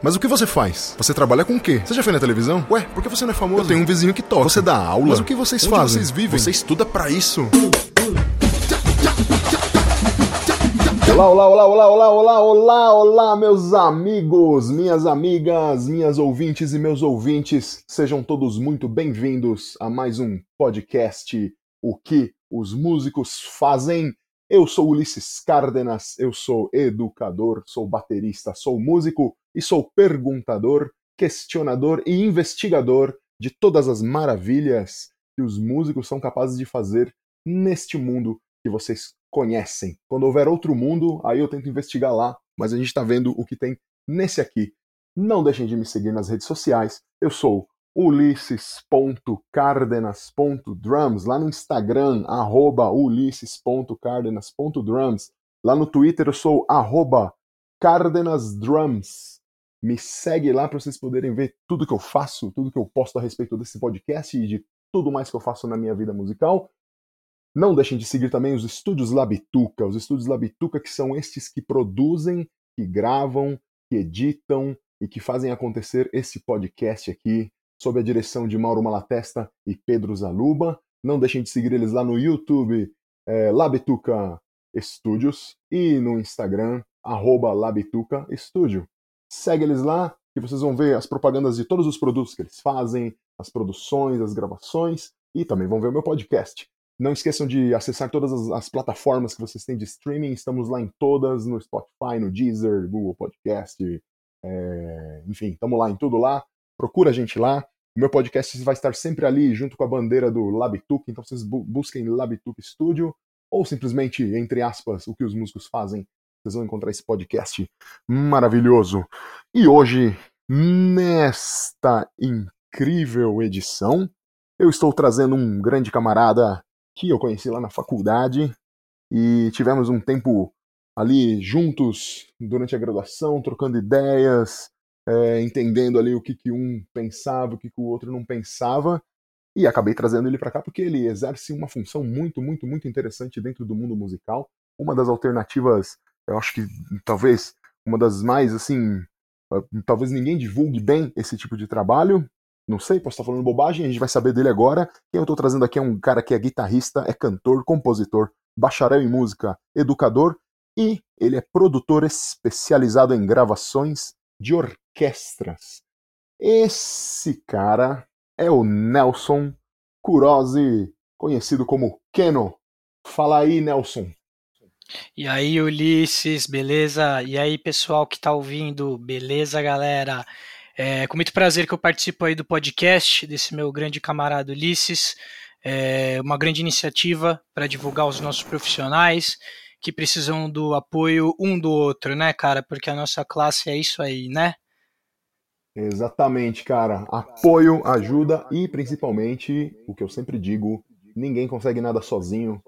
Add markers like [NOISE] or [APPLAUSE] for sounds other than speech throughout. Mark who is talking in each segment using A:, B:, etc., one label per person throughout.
A: Mas o que você faz? Você trabalha com o quê? Você já foi na televisão? Ué, por que você não é famoso? Eu tenho um vizinho que toca. Você dá aula? Mas o que vocês Onde fazem? vocês vivem? Você estuda para isso? Olá, olá, olá, olá, olá, olá, olá, olá, meus amigos, minhas amigas, minhas ouvintes e meus ouvintes, sejam todos muito bem-vindos a mais um podcast O que os músicos fazem. Eu sou Ulisses Cárdenas, eu sou educador, sou baterista, sou músico e sou perguntador, questionador e investigador de todas as maravilhas que os músicos são capazes de fazer neste mundo que vocês conhecem. Quando houver outro mundo, aí eu tento investigar lá, mas a gente está vendo o que tem nesse aqui. Não deixem de me seguir nas redes sociais. Eu sou ulisses.cardenas.drums, lá no Instagram, arroba ulisses.cardenas.drums. Lá no Twitter eu sou arroba cardenasdrums. Me segue lá para vocês poderem ver tudo que eu faço, tudo que eu posto a respeito desse podcast e de tudo mais que eu faço na minha vida musical. Não deixem de seguir também os estúdios Labituca, os estúdios Labituca que são estes que produzem, que gravam, que editam e que fazem acontecer esse podcast aqui, sob a direção de Mauro Malatesta e Pedro Zaluba. Não deixem de seguir eles lá no YouTube, é, Labituca Studios, e no Instagram, arroba Labituca Studio. Segue eles lá que vocês vão ver as propagandas de todos os produtos que eles fazem, as produções, as gravações e também vão ver o meu podcast. Não esqueçam de acessar todas as, as, plataformas que vocês têm de streaming. Estamos lá em todas, no Spotify, no Deezer, Google Podcast, é... enfim, estamos lá em tudo lá. Procura a gente lá. O meu podcast vai estar sempre ali, junto com a bandeira do Labituc, então vocês bu busquem Labituc Studio, ou simplesmente, entre aspas, o que os músicos fazem vocês vão encontrar esse podcast maravilhoso. E hoje, nesta incrível edição, eu estou trazendo um grande camarada que eu conheci lá na faculdade e tivemos um tempo ali juntos durante a graduação, trocando ideias, é, entendendo ali o que, que um pensava, o que, que o outro não pensava. E acabei trazendo ele para cá porque ele exerce uma função muito, muito, muito interessante dentro do mundo musical. Uma das alternativas eu acho que talvez uma das mais, assim, talvez ninguém divulgue bem esse tipo de trabalho. Não sei, posso estar falando bobagem, a gente vai saber dele agora. Quem eu estou trazendo aqui é um cara que é guitarrista, é cantor, compositor, bacharel em música, educador e ele é produtor especializado em gravações de orquestras. Esse cara é o Nelson Kurosi, conhecido como Keno. Fala aí, Nelson.
B: E aí, Ulisses, beleza? E aí, pessoal que está ouvindo, beleza, galera? É com muito prazer que eu participo aí do podcast desse meu grande camarada Ulisses. É uma grande iniciativa para divulgar os nossos profissionais que precisam do apoio um do outro, né, cara? Porque a nossa classe é isso aí, né?
A: Exatamente, cara. Apoio, ajuda e principalmente, o que eu sempre digo, ninguém consegue nada sozinho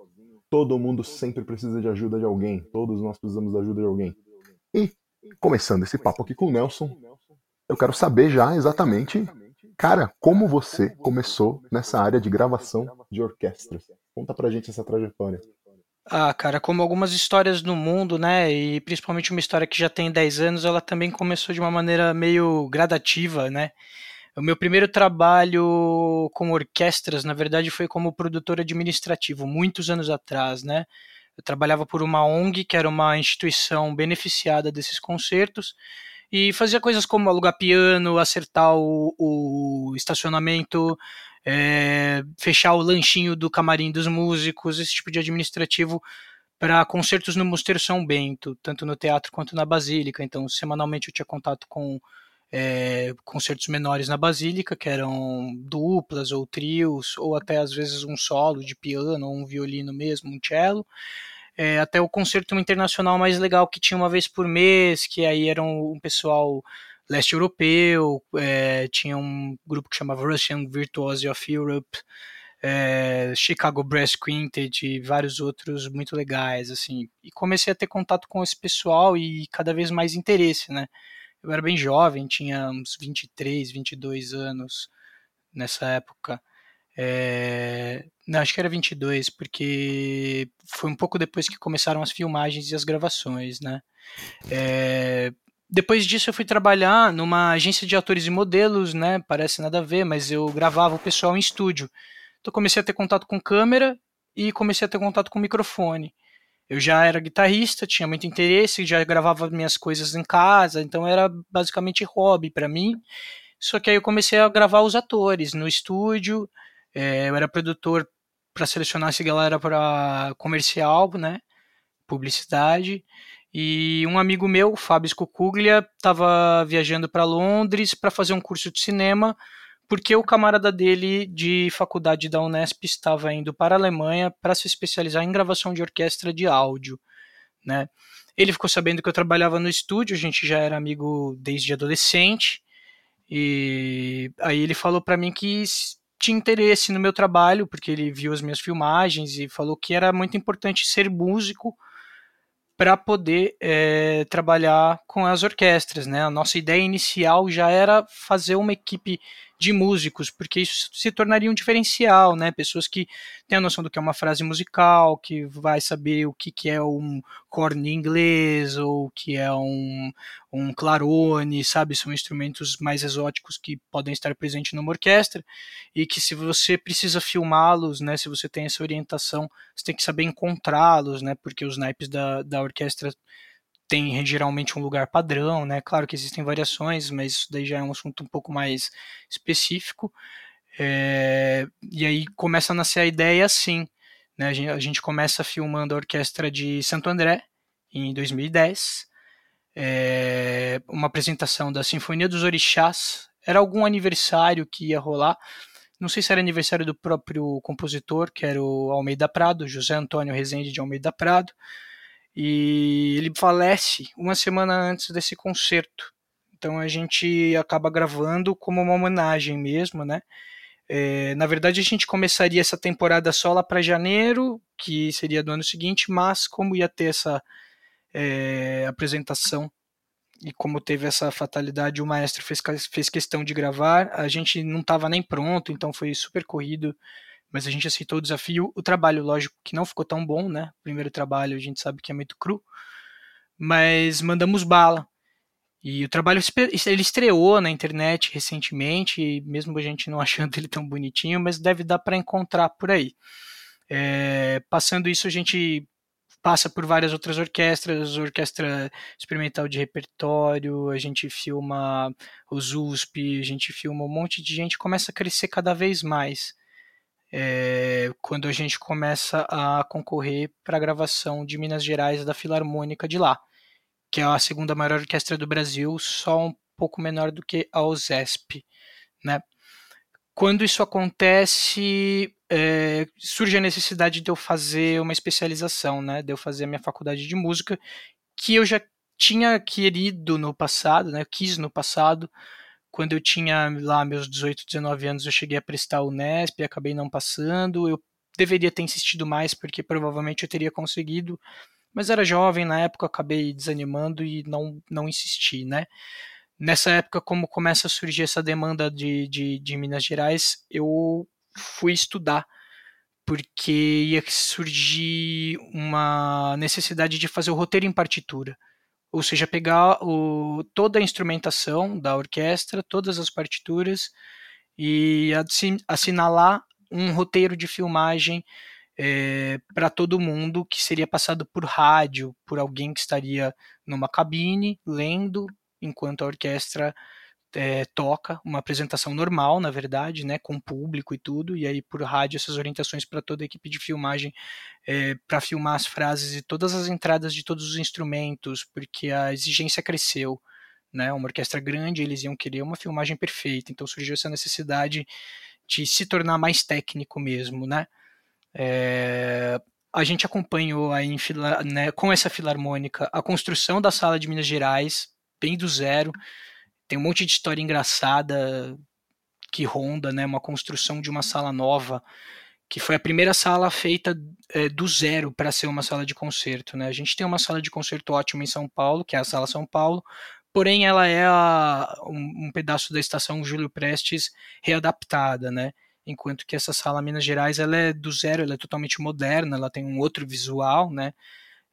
A: Todo mundo sempre precisa de ajuda de alguém. Todos nós precisamos da ajuda de alguém. E, começando esse papo aqui com o Nelson, eu quero saber já exatamente, cara, como você começou nessa área de gravação de orquestras. Conta pra gente essa trajetória.
B: Ah, cara, como algumas histórias no mundo, né, e principalmente uma história que já tem 10 anos, ela também começou de uma maneira meio gradativa, né? O meu primeiro trabalho com orquestras, na verdade, foi como produtor administrativo, muitos anos atrás, né? Eu trabalhava por uma ONG, que era uma instituição beneficiada desses concertos, e fazia coisas como alugar piano, acertar o, o estacionamento, é, fechar o lanchinho do camarim dos músicos, esse tipo de administrativo para concertos no Mosteiro São Bento, tanto no teatro quanto na Basílica. Então, semanalmente eu tinha contato com é, concertos menores na Basílica, que eram duplas ou trios, ou até às vezes um solo de piano, ou um violino mesmo, um cello. É, até o concerto internacional mais legal que tinha uma vez por mês, que aí era um, um pessoal leste europeu, é, tinha um grupo que chamava Russian Virtuosi of Europe, é, Chicago Brass Quintet e vários outros muito legais, assim. E comecei a ter contato com esse pessoal e cada vez mais interesse, né? Eu era bem jovem, tinha uns 23, 22 anos nessa época. É... Não, acho que era 22, porque foi um pouco depois que começaram as filmagens e as gravações, né? É... depois disso eu fui trabalhar numa agência de atores e modelos, né? Parece nada a ver, mas eu gravava o pessoal em estúdio. Então comecei a ter contato com câmera e comecei a ter contato com microfone. Eu já era guitarrista, tinha muito interesse, já gravava minhas coisas em casa, então era basicamente hobby para mim. Só que aí eu comecei a gravar os atores no estúdio. É, eu era produtor para selecionar essa galera para comercial, né? Publicidade. E um amigo meu, Fábio Scocuglia, estava viajando para Londres para fazer um curso de cinema porque o camarada dele de faculdade da Unesp estava indo para a Alemanha para se especializar em gravação de orquestra de áudio, né? Ele ficou sabendo que eu trabalhava no estúdio, a gente já era amigo desde adolescente, e aí ele falou para mim que tinha interesse no meu trabalho, porque ele viu as minhas filmagens e falou que era muito importante ser músico para poder é, trabalhar com as orquestras, né? A nossa ideia inicial já era fazer uma equipe de músicos, porque isso se tornaria um diferencial, né? Pessoas que têm a noção do que é uma frase musical, que vai saber o que, que é um corne inglês ou o que é um, um clarone, sabe? São instrumentos mais exóticos que podem estar presentes numa orquestra e que se você precisa filmá-los, né? Se você tem essa orientação, você tem que saber encontrá-los, né? Porque os naipes da, da orquestra tem geralmente um lugar padrão, né? Claro que existem variações, mas isso daí já é um assunto um pouco mais específico. É, e aí começa a nascer a ideia assim, né? A gente, a gente, começa filmando a orquestra de Santo André em 2010, é, uma apresentação da Sinfonia dos Orixás. Era algum aniversário que ia rolar. Não sei se era aniversário do próprio compositor, que era o Almeida Prado, José Antônio Rezende de Almeida Prado e ele falece uma semana antes desse concerto. Então a gente acaba gravando como uma homenagem mesmo, né? É, na verdade, a gente começaria essa temporada só lá para janeiro, que seria do ano seguinte, mas como ia ter essa é, apresentação e como teve essa fatalidade, o maestro fez, fez questão de gravar, a gente não estava nem pronto, então foi super corrido mas a gente aceitou o desafio. O trabalho, lógico, que não ficou tão bom, né? Primeiro trabalho a gente sabe que é muito cru, mas mandamos bala. E o trabalho ele estreou na internet recentemente, mesmo a gente não [LAUGHS] achando ele tão bonitinho, mas deve dar para encontrar por aí. É, passando isso, a gente passa por várias outras orquestras, orquestra experimental de repertório, a gente filma os USP, a gente filma um monte de gente, começa a crescer cada vez mais é, quando a gente começa a concorrer para a gravação de Minas Gerais da Filarmônica de lá, que é a segunda maior orquestra do Brasil, só um pouco menor do que a OSESP, né? Quando isso acontece, é, surge a necessidade de eu fazer uma especialização, né? De eu fazer a minha faculdade de música, que eu já tinha querido no passado, né? Quis no passado, quando eu tinha lá meus 18, 19 anos, eu cheguei a prestar o Nesp acabei não passando. Eu deveria ter insistido mais, porque provavelmente eu teria conseguido, mas era jovem na época, acabei desanimando e não, não insisti, né? Nessa época, como começa a surgir essa demanda de, de, de Minas Gerais, eu fui estudar, porque ia surgir uma necessidade de fazer o roteiro em partitura ou seja, pegar o, toda a instrumentação da orquestra, todas as partituras e assinalar um roteiro de filmagem é, para todo mundo que seria passado por rádio, por alguém que estaria numa cabine lendo enquanto a orquestra é, toca uma apresentação normal, na verdade, né, com público e tudo, e aí por rádio essas orientações para toda a equipe de filmagem é, para filmar as frases e todas as entradas de todos os instrumentos, porque a exigência cresceu, né, uma orquestra grande, eles iam querer uma filmagem perfeita, então surgiu essa necessidade de se tornar mais técnico mesmo, né. É, a gente acompanhou aí né, com essa filarmônica a construção da sala de Minas Gerais, bem do zero, tem um monte de história engraçada que ronda, né? Uma construção de uma sala nova, que foi a primeira sala feita é, do zero para ser uma sala de concerto, né? A gente tem uma sala de concerto ótima em São Paulo, que é a Sala São Paulo, porém ela é a, um, um, pedaço da estação Júlio Prestes readaptada, né? Enquanto que essa sala Minas Gerais ela é do zero, ela é totalmente moderna, ela tem um outro visual, né?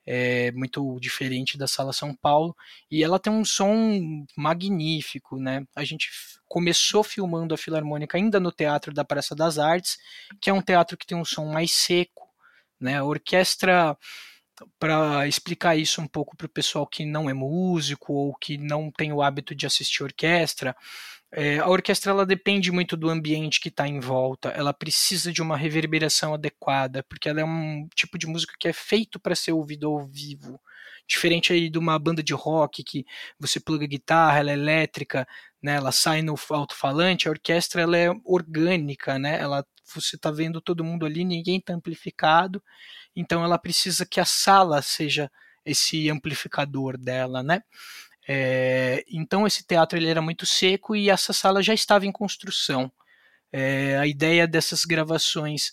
B: É muito diferente da Sala São Paulo, e ela tem um som magnífico, né? A gente começou filmando a Filarmônica ainda no Teatro da Praça das Artes, que é um teatro que tem um som mais seco, né? A orquestra para explicar isso um pouco para o pessoal que não é músico ou que não tem o hábito de assistir orquestra, é, a orquestra ela depende muito do ambiente que está em volta, ela precisa de uma reverberação adequada, porque ela é um tipo de música que é feito para ser ouvido ao vivo. Diferente aí de uma banda de rock que você pluga guitarra, ela é elétrica, né, ela sai no alto-falante, a orquestra ela é orgânica, né, ela, você está vendo todo mundo ali, ninguém está amplificado, então ela precisa que a sala seja esse amplificador dela, né? É, então esse teatro ele era muito seco e essa sala já estava em construção. É, a ideia dessas gravações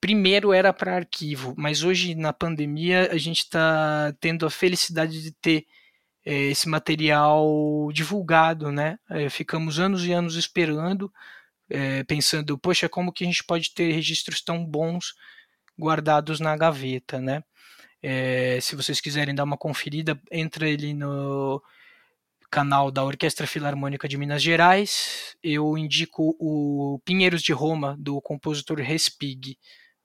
B: primeiro era para arquivo, mas hoje na pandemia a gente está tendo a felicidade de ter é, esse material divulgado, né? Ficamos anos e anos esperando, pensando, poxa, como que a gente pode ter registros tão bons guardados na gaveta, né? É, se vocês quiserem dar uma conferida, entra ele no canal da Orquestra Filarmônica de Minas Gerais. Eu indico o Pinheiros de Roma, do compositor Respig.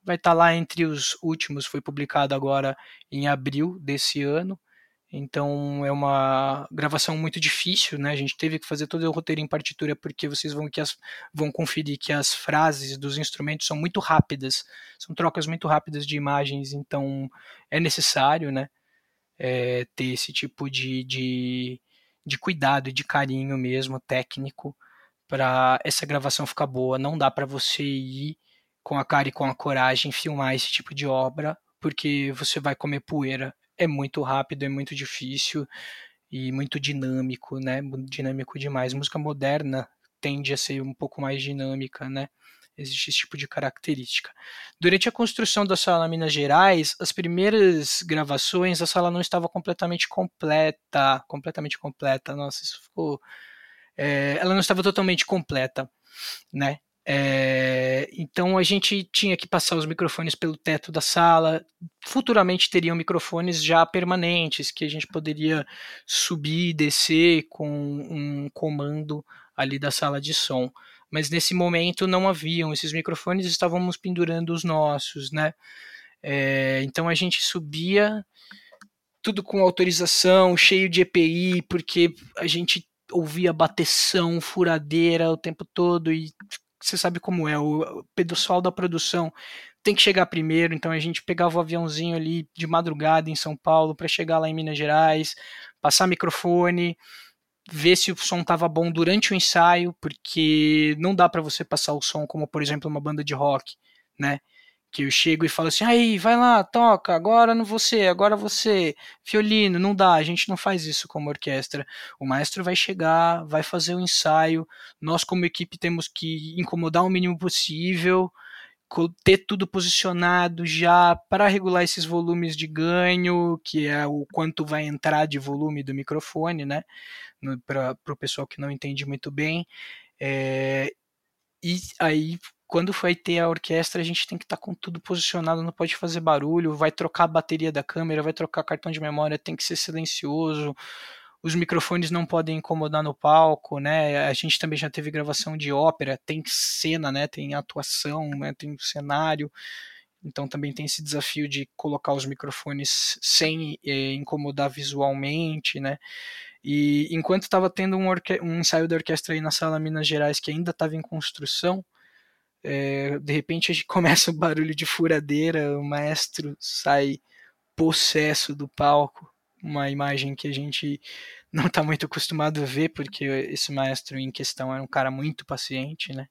B: Vai estar tá lá entre os últimos, foi publicado agora em abril desse ano. Então é uma gravação muito difícil, né? A gente teve que fazer todo o roteiro em partitura porque vocês vão, que as, vão conferir que as frases dos instrumentos são muito rápidas, são trocas muito rápidas de imagens, então é necessário, né? É, ter esse tipo de, de, de cuidado e de carinho mesmo técnico para essa gravação ficar boa. Não dá para você ir com a cara e com a coragem filmar esse tipo de obra porque você vai comer poeira é muito rápido, é muito difícil e muito dinâmico, né? Dinâmico demais. Música moderna tende a ser um pouco mais dinâmica, né? Existe esse tipo de característica. Durante a construção da sala Minas Gerais, as primeiras gravações, a sala não estava completamente completa, completamente completa. Nossa, isso ficou. É, ela não estava totalmente completa, né? É, então a gente tinha que passar os microfones pelo teto da sala. Futuramente teriam microfones já permanentes que a gente poderia subir e descer com um comando ali da sala de som. Mas nesse momento não haviam esses microfones, estávamos pendurando os nossos, né? É, então a gente subia tudo com autorização, cheio de EPI, porque a gente ouvia bateção, furadeira o tempo todo e você sabe como é, o pessoal da produção tem que chegar primeiro, então a gente pegava o aviãozinho ali de madrugada em São Paulo para chegar lá em Minas Gerais, passar microfone, ver se o som estava bom durante o ensaio, porque não dá para você passar o som como, por exemplo, uma banda de rock, né? Que eu chego e falo assim, aí, vai lá, toca, agora não você, agora você, violino, não dá, a gente não faz isso como orquestra. O maestro vai chegar, vai fazer o ensaio, nós como equipe temos que incomodar o mínimo possível, ter tudo posicionado já para regular esses volumes de ganho, que é o quanto vai entrar de volume do microfone, né, para o pessoal que não entende muito bem. É, e aí quando vai ter a orquestra, a gente tem que estar tá com tudo posicionado, não pode fazer barulho, vai trocar a bateria da câmera, vai trocar cartão de memória, tem que ser silencioso. Os microfones não podem incomodar no palco, né? A gente também já teve gravação de ópera, tem cena, né? Tem atuação, né? tem cenário. Então também tem esse desafio de colocar os microfones sem eh, incomodar visualmente, né? E enquanto estava tendo um, um, ensaio da orquestra aí na sala Minas Gerais que ainda estava em construção, é, de repente a gente [LAUGHS] começa o barulho de furadeira, o maestro sai possesso do palco, uma imagem que a gente [LAUGHS] não está muito acostumado a ver, porque esse maestro em questão era um cara muito paciente, né?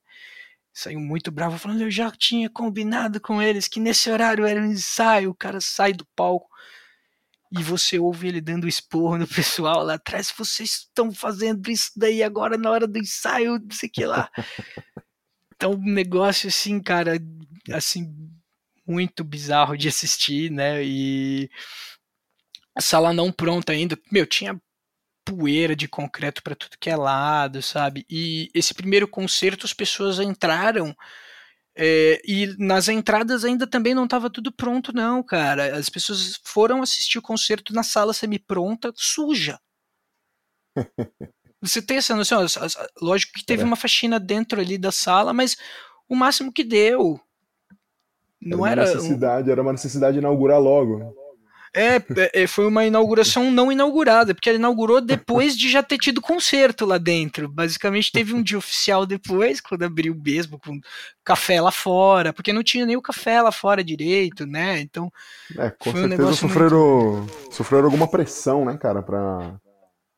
B: Saiu muito bravo, falando: Eu já tinha combinado com eles que nesse horário era um ensaio. O cara sai do palco e você ouve ele dando esporro no [LAUGHS] pessoal lá atrás. Vocês estão fazendo isso daí agora na hora do ensaio, não sei o que lá. Então, um negócio assim, cara, assim, muito bizarro de assistir, né? E a sala não pronta ainda. Meu, tinha poeira de concreto para tudo que é lado, sabe? E esse primeiro concerto as pessoas entraram É, e nas entradas ainda também não estava tudo pronto, não, cara. As pessoas foram assistir o concerto na sala semi-pronta, suja. [LAUGHS] Você tem essa noção? Lógico que teve é. uma faxina dentro ali da sala, mas o máximo que deu.
A: Não era. Uma necessidade, um... Era uma necessidade de inaugurar logo.
B: É, é, é, foi uma inauguração não inaugurada, porque ela inaugurou depois de já ter tido concerto lá dentro. Basicamente teve um dia oficial depois, quando abriu mesmo, com café lá fora, porque não tinha nem o café lá fora direito, né? Então.
A: É, com certeza um sofreram, muito... sofreram alguma pressão, né, cara, pra,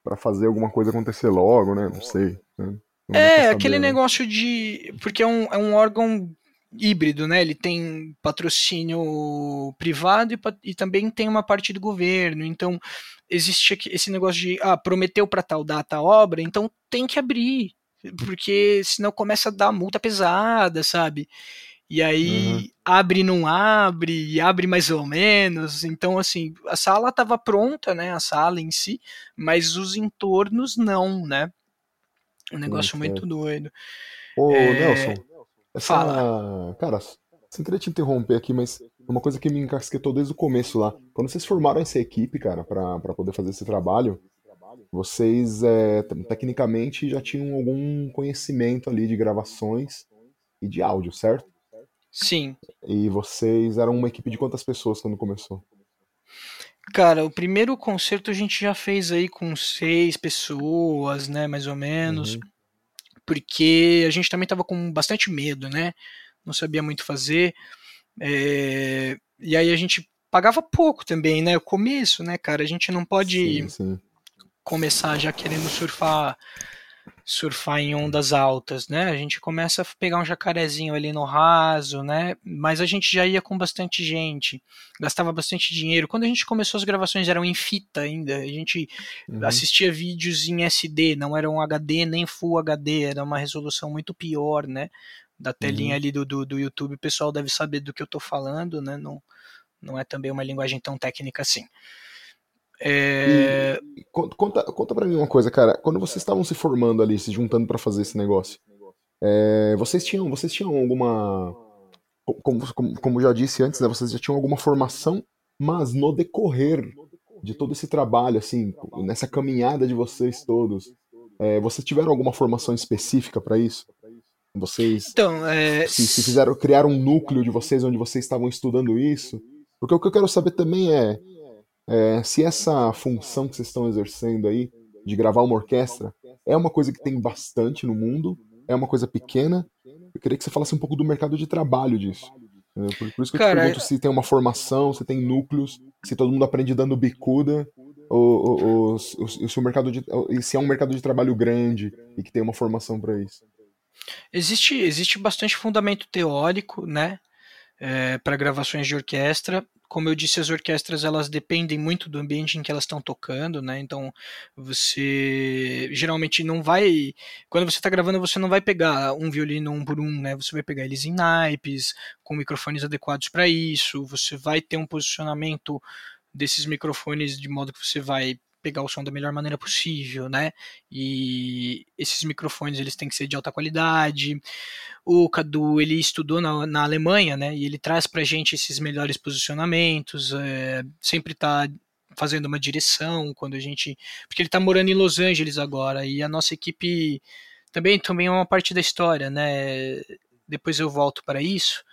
A: pra fazer alguma coisa acontecer logo, né? Não sei. Né?
B: Não é, aquele né? negócio de. Porque é um, é um órgão híbrido, né? Ele tem patrocínio privado e, e, também tem uma parte do governo. Então existe esse negócio de ah, prometeu para tal data a obra, então tem que abrir, porque senão começa a dar multa pesada, sabe? E aí uhum. abre não abre, e abre mais ou menos. Então, assim, a sala estava pronta, né? A sala em si, mas os entornos não, né? Um negócio muito doido.
A: Ô, é... Nelson, essa, Fala. Cara, sem querer te interromper aqui, mas uma coisa que me encasquetou desde o começo lá. Quando vocês formaram essa equipe, cara, para poder fazer esse trabalho, vocês é, tecnicamente já tinham algum conhecimento ali de gravações e de áudio, certo?
B: Sim.
A: E vocês eram uma equipe de quantas pessoas quando começou?
B: Cara, o primeiro concerto a gente já fez aí com seis pessoas, né, mais ou menos. Uhum porque a gente também estava com bastante medo, né? Não sabia muito fazer. É, e aí a gente pagava pouco também, né? O começo, né, cara? A gente não pode sim, sim. começar já querendo surfar surfar em ondas altas, né? A gente começa a pegar um jacarezinho ali no raso, né? Mas a gente já ia com bastante gente, gastava bastante dinheiro. Quando a gente começou as gravações eram em fita ainda, a gente uhum. assistia vídeos em SD, não era um HD nem Full HD, era uma resolução muito pior, né? Da telinha uhum. ali do, do, do YouTube, o pessoal deve saber do que eu tô falando, né? Não, não é também uma linguagem tão técnica assim.
A: É... E, conta, conta pra mim uma coisa, cara. Quando vocês estavam se formando ali, se juntando para fazer esse negócio, é, vocês tinham, vocês tinham alguma, como, como, como já disse antes, né, vocês já tinham alguma formação, mas no decorrer de todo esse trabalho, assim, nessa caminhada de vocês todos, é, vocês tiveram alguma formação específica para isso? Vocês
B: então, é...
A: se, se fizeram criar um núcleo de vocês onde vocês estavam estudando isso? Porque o que eu quero saber também é é, se essa função que vocês estão exercendo aí, de gravar uma orquestra, é uma coisa que tem bastante no mundo, é uma coisa pequena, eu queria que você falasse um pouco do mercado de trabalho disso. Por, por, isso que eu Cara, te pergunto se tem uma formação, se tem núcleos, se todo mundo aprende dando bicuda, ou, ou, ou, ou se, o mercado de, se é um mercado de trabalho grande e que tem uma formação para isso.
B: Existe, existe bastante fundamento teórico, né? É, para gravações de orquestra como eu disse, as orquestras elas dependem muito do ambiente em que elas estão tocando, né? Então você geralmente não vai, quando você está gravando, você não vai pegar um violino um por um, né? Você vai pegar eles em naipes, com microfones adequados para isso. Você vai ter um posicionamento desses microfones de modo que você vai pegar o som da melhor maneira possível, né? E esses microfones eles têm que ser de alta qualidade. O Cadu ele estudou na, na Alemanha, né? E ele traz para gente esses melhores posicionamentos. É, sempre está fazendo uma direção quando a gente, porque ele está morando em Los Angeles agora e a nossa equipe também também é uma parte da história, né? Depois eu volto para isso.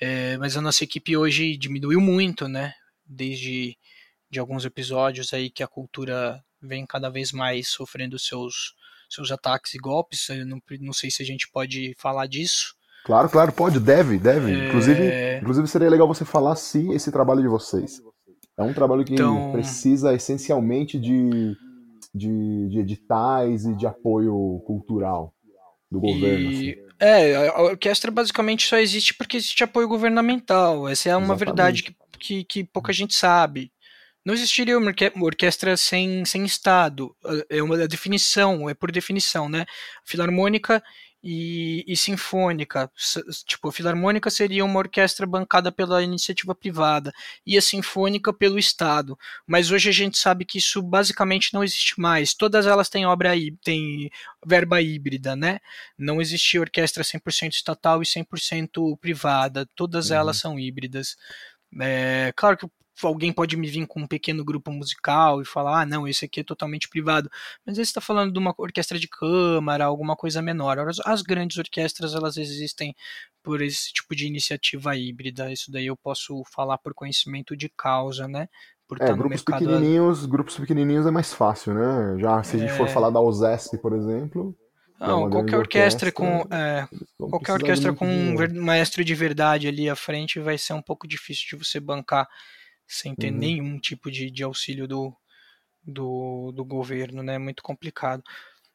B: É, mas a nossa equipe hoje diminuiu muito, né? Desde de alguns episódios aí que a cultura vem cada vez mais sofrendo seus, seus ataques e golpes. Eu não, não sei se a gente pode falar disso.
A: Claro, claro, pode, deve, deve. É... Inclusive, inclusive seria legal você falar se esse trabalho de vocês é um trabalho que então... precisa essencialmente de, de, de, editais e de apoio cultural do governo. E... Assim.
B: É, a orquestra basicamente só existe porque existe apoio governamental. Essa é uma Exatamente. verdade que, que, que pouca gente sabe não existiria uma orquestra sem, sem Estado. É uma definição, é por definição, né? Filarmônica e, e sinfônica. Tipo, a filarmônica seria uma orquestra bancada pela iniciativa privada e a sinfônica pelo Estado. Mas hoje a gente sabe que isso basicamente não existe mais. Todas elas têm obra têm verba híbrida, né? Não existe orquestra 100% estatal e 100% privada. Todas uhum. elas são híbridas. É, claro que alguém pode me vir com um pequeno grupo musical e falar, ah, não, esse aqui é totalmente privado. Mas aí você está falando de uma orquestra de câmara, alguma coisa menor. As, as grandes orquestras, elas existem por esse tipo de iniciativa híbrida. Isso daí eu posso falar por conhecimento de causa, né?
A: Por é, grupos mercado... pequenininhos, grupos pequenininhos é mais fácil, né? Já se a gente for é. falar da USESP, por exemplo,
B: é não, qualquer orquestra, orquestra, com é, qualquer orquestra com um maestro de verdade ali à frente vai ser um pouco difícil de você bancar sem ter uhum. nenhum tipo de, de auxílio do, do, do governo, né? Muito complicado.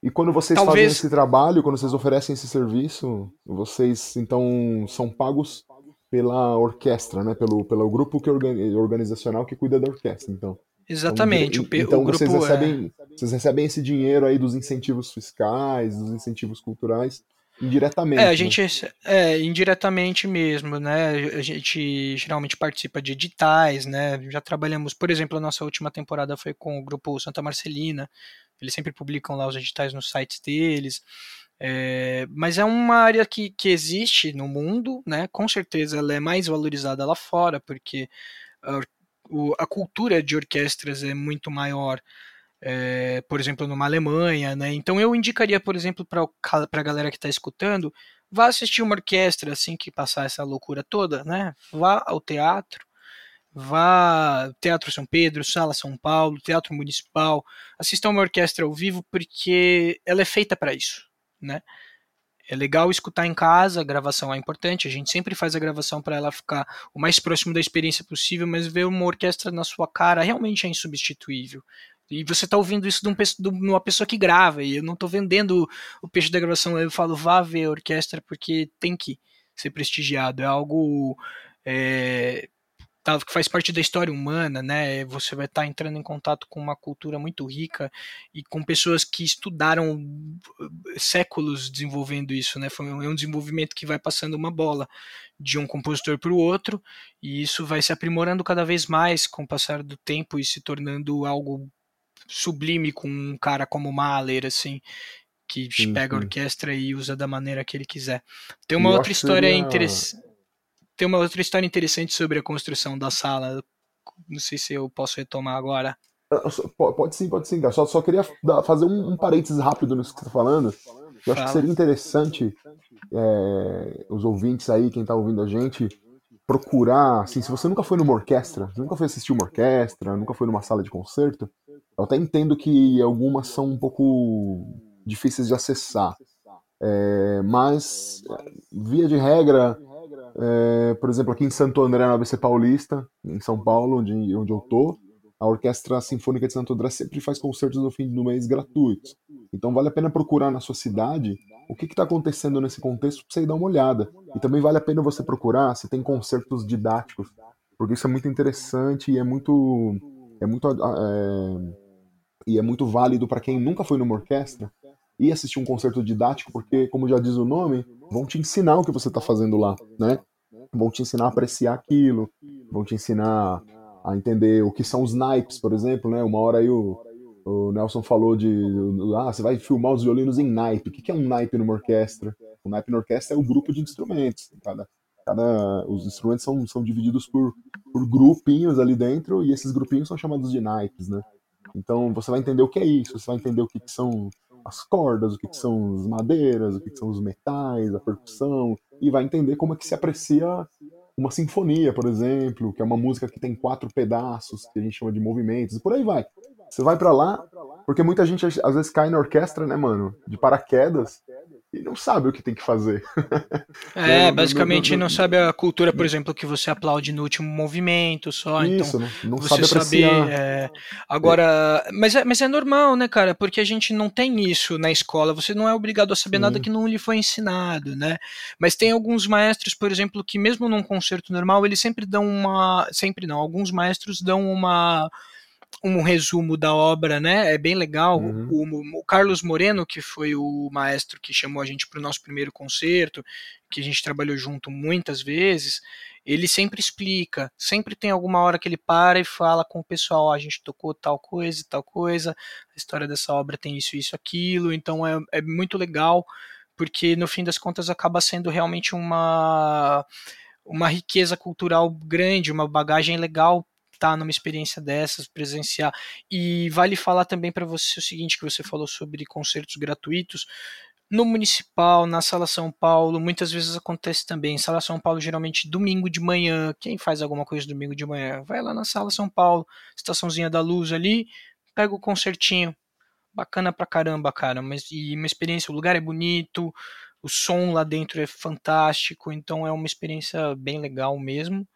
A: E quando vocês Talvez... fazem esse trabalho, quando vocês oferecem esse serviço, vocês então são pagos pela orquestra, né? Pelo, pelo grupo que organizacional que cuida da orquestra, então.
B: Exatamente.
A: Então, então o vocês, grupo é recebem, é... vocês recebem esse dinheiro aí dos incentivos fiscais, dos incentivos culturais, Indiretamente.
B: É, a
A: né?
B: gente é indiretamente mesmo, né? A gente geralmente participa de editais, né? Já trabalhamos, por exemplo, a nossa última temporada foi com o grupo Santa Marcelina. Eles sempre publicam lá os editais nos sites deles. É, mas é uma área que, que existe no mundo, né? Com certeza ela é mais valorizada lá fora, porque a, a cultura de orquestras é muito maior é, por exemplo, numa Alemanha, né? Então eu indicaria, por exemplo, para a galera que está escutando, vá assistir uma orquestra assim que passar essa loucura toda, né? Vá ao teatro, vá Teatro São Pedro, Sala São Paulo, Teatro Municipal, assista uma orquestra ao vivo porque ela é feita para isso, né? É legal escutar em casa, a gravação é importante, a gente sempre faz a gravação para ela ficar o mais próximo da experiência possível, mas ver uma orquestra na sua cara realmente é insubstituível. E você está ouvindo isso de, um, de, uma pessoa que grava, e eu não estou vendendo o peixe da gravação, eu falo, vá ver a orquestra, porque tem que ser prestigiado. É algo é, tá, que faz parte da história humana, né? Você vai estar tá entrando em contato com uma cultura muito rica e com pessoas que estudaram séculos desenvolvendo isso, né? Foi é um desenvolvimento que vai passando uma bola de um compositor para o outro, e isso vai se aprimorando cada vez mais com o passar do tempo e se tornando algo sublime com um cara como Mahler, assim, que sim, pega sim. a orquestra e usa da maneira que ele quiser. Tem uma outra história seria... interessante. Tem uma outra história interessante sobre a construção da sala. Não sei se eu posso retomar agora.
A: Ah, pode sim, pode sim. Só, só queria fazer um, um parênteses rápido nisso que você está falando. Eu acho que seria interessante é, os ouvintes aí, quem está ouvindo a gente, procurar, assim, se você nunca foi numa orquestra, nunca foi assistir uma orquestra, nunca foi numa sala de concerto, eu até entendo que algumas são um pouco difíceis de acessar. É, mas, via de regra, é, por exemplo, aqui em Santo André, na ABC Paulista, em São Paulo, onde, onde eu tô, a Orquestra Sinfônica de Santo André sempre faz concertos no fim do mês gratuitos. Então vale a pena procurar na sua cidade o que está acontecendo nesse contexto para você dar uma olhada. E também vale a pena você procurar se tem concertos didáticos, porque isso é muito interessante e é muito é muito é, e é muito válido para quem nunca foi numa orquestra e assistir um concerto didático, porque como já diz o nome, vão te ensinar o que você está fazendo lá, né? Vão te ensinar a apreciar aquilo, vão te ensinar a entender o que são os naipes, por exemplo, né? Uma hora aí o, o Nelson falou de ah, você vai filmar os violinos em naipe. O que é um naipe numa orquestra? O naipe na orquestra é o grupo de instrumentos. Cada, cada, os instrumentos são, são divididos por, por grupinhos ali dentro e esses grupinhos são chamados de naipes, né? Então você vai entender o que é isso, você vai entender o que, que são as cordas, o que, que são as madeiras, o que, que são os metais, a percussão, e vai entender como é que se aprecia uma sinfonia, por exemplo, que é uma música que tem quatro pedaços, que a gente chama de movimentos, e por aí vai. Você vai para lá, porque muita gente às vezes cai na orquestra, né, mano, de paraquedas, e não sabe o que tem que fazer. [LAUGHS]
B: É, basicamente não, não, não, sabe a cultura, por exemplo, que você aplaude no último movimento só. Isso, então, não, você sabe apreciar. é, agora, é. Mas, é, mas é normal, né, cara? Porque a gente não tem isso na escola. Você não é obrigado a saber Sim. nada que não lhe foi ensinado, né? Mas tem alguns maestros, por exemplo, que mesmo num concerto normal, eles sempre dão uma. Sempre não, alguns maestros dão uma um resumo da obra, né? É bem legal. Uhum. O, o, Carlos Moreno, que foi o maestro que chamou a gente para o nosso primeiro concerto, que a gente trabalhou junto muitas vezes, ele sempre explica, sempre tem alguma hora que ele para e fala com o pessoal, oh, a gente tocou tal coisa e tal coisa, a história dessa obra tem isso, isso, aquilo, então é, é muito legal, porque no fim das contas acaba sendo realmente uma uma riqueza cultural grande, uma bagagem legal estar numa experiência dessas, presenciar. E vale falar também para você o seguinte, que você falou sobre concertos gratuitos. No Municipal, na Sala São Paulo, muitas vezes acontece também. Sala São Paulo, geralmente domingo de manhã. Quem faz alguma coisa domingo de manhã? Vai lá na Sala São Paulo, estaçãozinha da luz ali, pega o concertinho. Bacana pra caramba, cara. Mas, e uma experiência, o lugar é bonito, o som lá dentro é fantástico, então é uma experiência bem legal mesmo.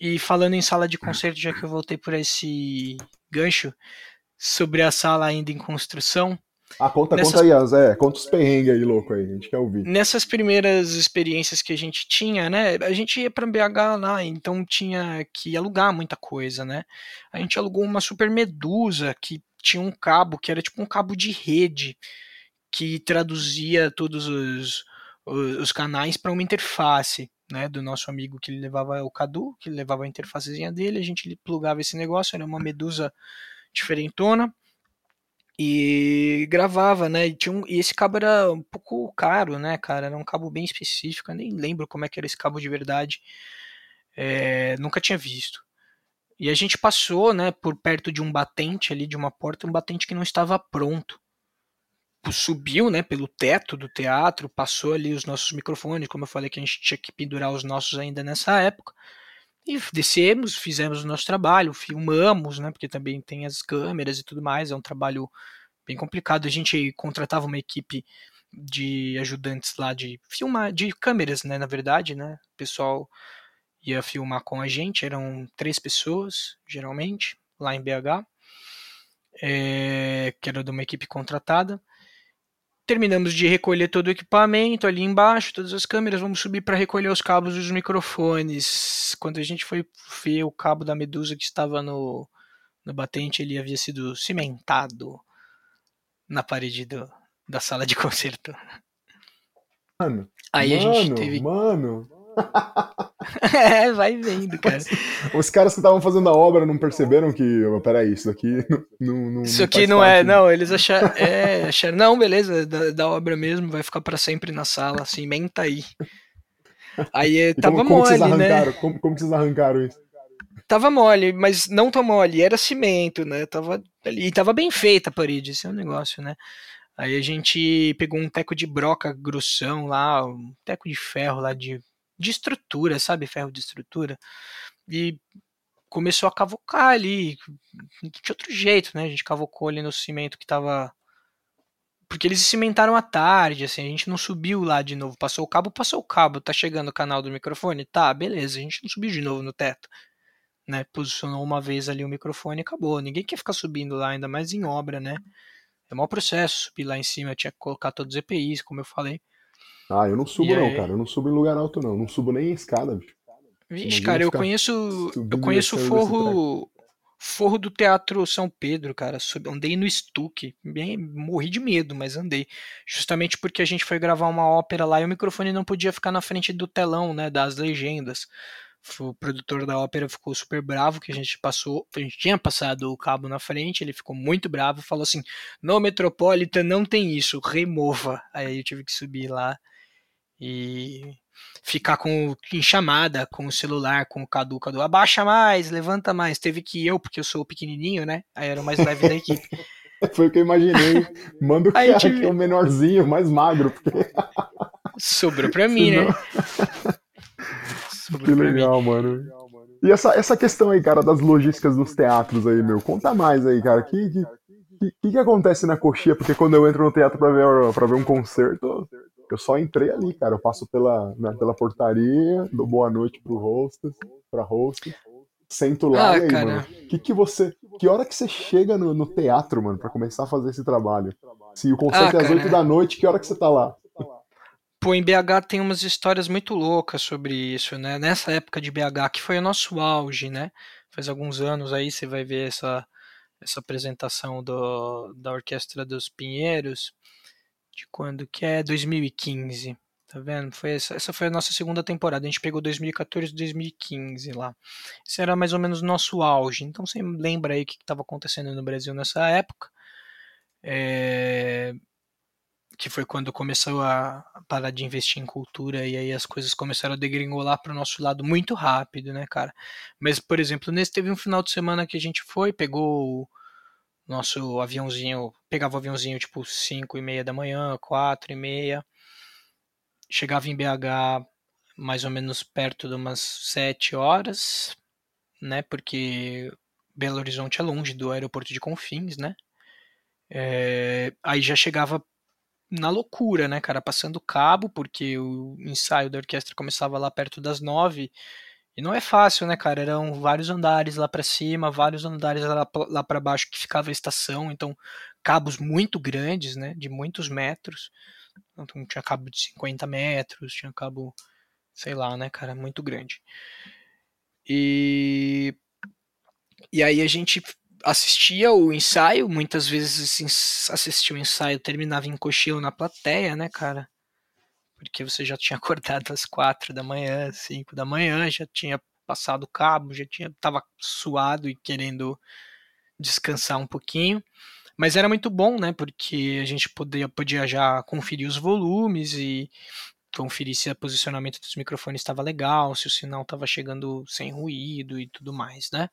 B: E falando em sala de concerto, já que eu voltei por esse gancho sobre a sala ainda em construção.
A: Ah, conta, nessas... conta aí, Zé. Conta os perrengues aí, louco aí. A gente quer ouvir.
B: Nessas primeiras experiências que a gente tinha, né? A gente ia pra BH lá, então tinha que alugar muita coisa, né? A gente alugou uma super medusa que tinha um cabo que era tipo um cabo de rede que traduzia todos os, os, os canais para uma interface né, do nosso amigo que levava o Cadu, que levava a interfacezinha dele, a gente plugava esse negócio, era uma medusa diferentona e gravava, né? E, um, e, esse cabo era um pouco caro, né, cara? Era um cabo bem específico, eu nem lembro como é que era esse cabo de verdade. É, nunca tinha visto. E a gente passou, né, por perto de um batente ali, de uma porta, um batente que não estava pronto subiu, né, pelo teto do teatro, passou ali os nossos microfones, como eu falei que a gente tinha que pendurar os nossos ainda nessa época. E descemos, fizemos o nosso trabalho, filmamos, né, porque também tem as câmeras e tudo mais, é um trabalho bem complicado. A gente contratava uma equipe de ajudantes lá de filmar, de câmeras, né, na verdade, né? O pessoal ia filmar com a gente, eram três pessoas, geralmente, lá em BH, é, que era de uma equipe contratada. Terminamos de recolher todo o equipamento ali embaixo, todas as câmeras, vamos subir para recolher os cabos dos microfones. Quando a gente foi ver o cabo da Medusa que estava no, no batente, ele havia sido cimentado na parede do, da sala de [LAUGHS] concerto.
A: Mano, Aí mano, a gente teve. Mano,
B: é, vai vendo, cara.
A: Os caras que estavam fazendo a obra não perceberam que, oh, peraí, isso aqui [LAUGHS] não, não
B: Isso aqui não, é, não, eles acharam, é, acharam, não, beleza, da, da, obra mesmo, vai ficar para sempre na sala, assim, menta aí. Aí e tava como, como mole,
A: né? Como, como que vocês arrancaram isso?
B: Tava mole, mas não tão mole, era cimento, né? Tava e tava bem feita a parede, esse é o um negócio, né? Aí a gente pegou um teco de broca grossão lá, um teco de ferro lá de de estrutura, sabe? Ferro de estrutura. E começou a cavocar ali, de outro jeito, né? A gente cavocou ali no cimento que tava. Porque eles cimentaram à tarde, assim, a gente não subiu lá de novo. Passou o cabo, passou o cabo, tá chegando o canal do microfone? Tá, beleza, a gente não subiu de novo no teto. Né, posicionou uma vez ali o microfone e acabou. Ninguém quer ficar subindo lá, ainda mais em obra, né? É um processo subir lá em cima, tinha que colocar todos os EPIs, como eu falei.
A: Ah, eu não subo e não, aí... cara. Eu não subo em lugar alto, não. Não subo nem em escada, bicho.
B: Vixe, cara, eu conheço. Eu conheço o forro. Forro do Teatro São Pedro, cara. Andei no Stuck. Bem, morri de medo, mas andei. Justamente porque a gente foi gravar uma ópera lá e o microfone não podia ficar na frente do telão, né? Das legendas. O produtor da ópera ficou super bravo que a gente passou, a gente tinha passado o cabo na frente, ele ficou muito bravo, falou assim: "No Metropolitan não tem isso, remova". Aí eu tive que subir lá e ficar com em chamada com o celular, com o Cadu, Cadu, abaixa mais, levanta mais. Teve que eu, porque eu sou pequenininho, né? Aí era o mais leve da equipe. [LAUGHS]
A: Foi o que eu imaginei. Manda o cara que é o menorzinho, mais magro. Porque... [LAUGHS]
B: Sobrou pra mim, Senão... né?
A: Sobrou que legal, mim. mano. E essa, essa questão aí, cara, das logísticas dos teatros aí, meu. Conta mais aí, cara. O que, que, que, que, acontece na coxinha? Porque quando eu entro no teatro pra ver, pra ver um concerto, eu só entrei ali, cara. Eu passo pela, né, pela portaria, dou boa noite pro hostess, pra host, sento lá ah, e aí, cara. mano. Que que você, que hora que você chega no, no, teatro, mano, para começar a fazer esse trabalho? Se o concerto ah, é às 8 da noite, que hora que você tá lá?
B: Pô, em BH tem umas histórias muito loucas sobre isso, né? Nessa época de BH, que foi o nosso auge, né? Faz alguns anos aí, você vai ver essa essa apresentação do, da Orquestra dos Pinheiros, de quando que é 2015. Tá vendo? Foi essa, essa foi a nossa segunda temporada. A gente pegou 2014 e 2015 lá. Esse era mais ou menos o nosso auge. Então você lembra aí o que estava acontecendo no Brasil nessa época. É, que foi quando começou a parar de investir em cultura e aí as coisas começaram a degringolar para o nosso lado muito rápido, né, cara? Mas, por exemplo, nesse teve um final de semana que a gente foi, pegou nosso aviãozinho, pegava o aviãozinho tipo 5 e meia da manhã, 4 e meia, chegava em BH mais ou menos perto de umas 7 horas, né, porque Belo Horizonte é longe do aeroporto de Confins, né? É, aí já chegava na loucura, né, cara, passando cabo, porque o ensaio da orquestra começava lá perto das nove, e não é fácil, né, cara, eram vários andares lá para cima, vários andares lá, lá para baixo que ficava a estação, então cabos muito grandes, né, de muitos metros, então tinha cabo de 50 metros, tinha cabo, sei lá, né, cara, muito grande. E e aí a gente assistia o ensaio, muitas vezes assistia o ensaio, terminava em cochilo na plateia, né, cara? Porque você já tinha [LAUGHS] acordado às quatro da manhã, cinco da manhã, já tinha passado o cabo, já tinha tava suado e querendo descansar um pouquinho. Mas era muito bom, né? Porque a gente podia, podia já conferir os volumes e conferir se o posicionamento dos microfones estava legal, se o sinal estava chegando sem ruído e tudo mais, né?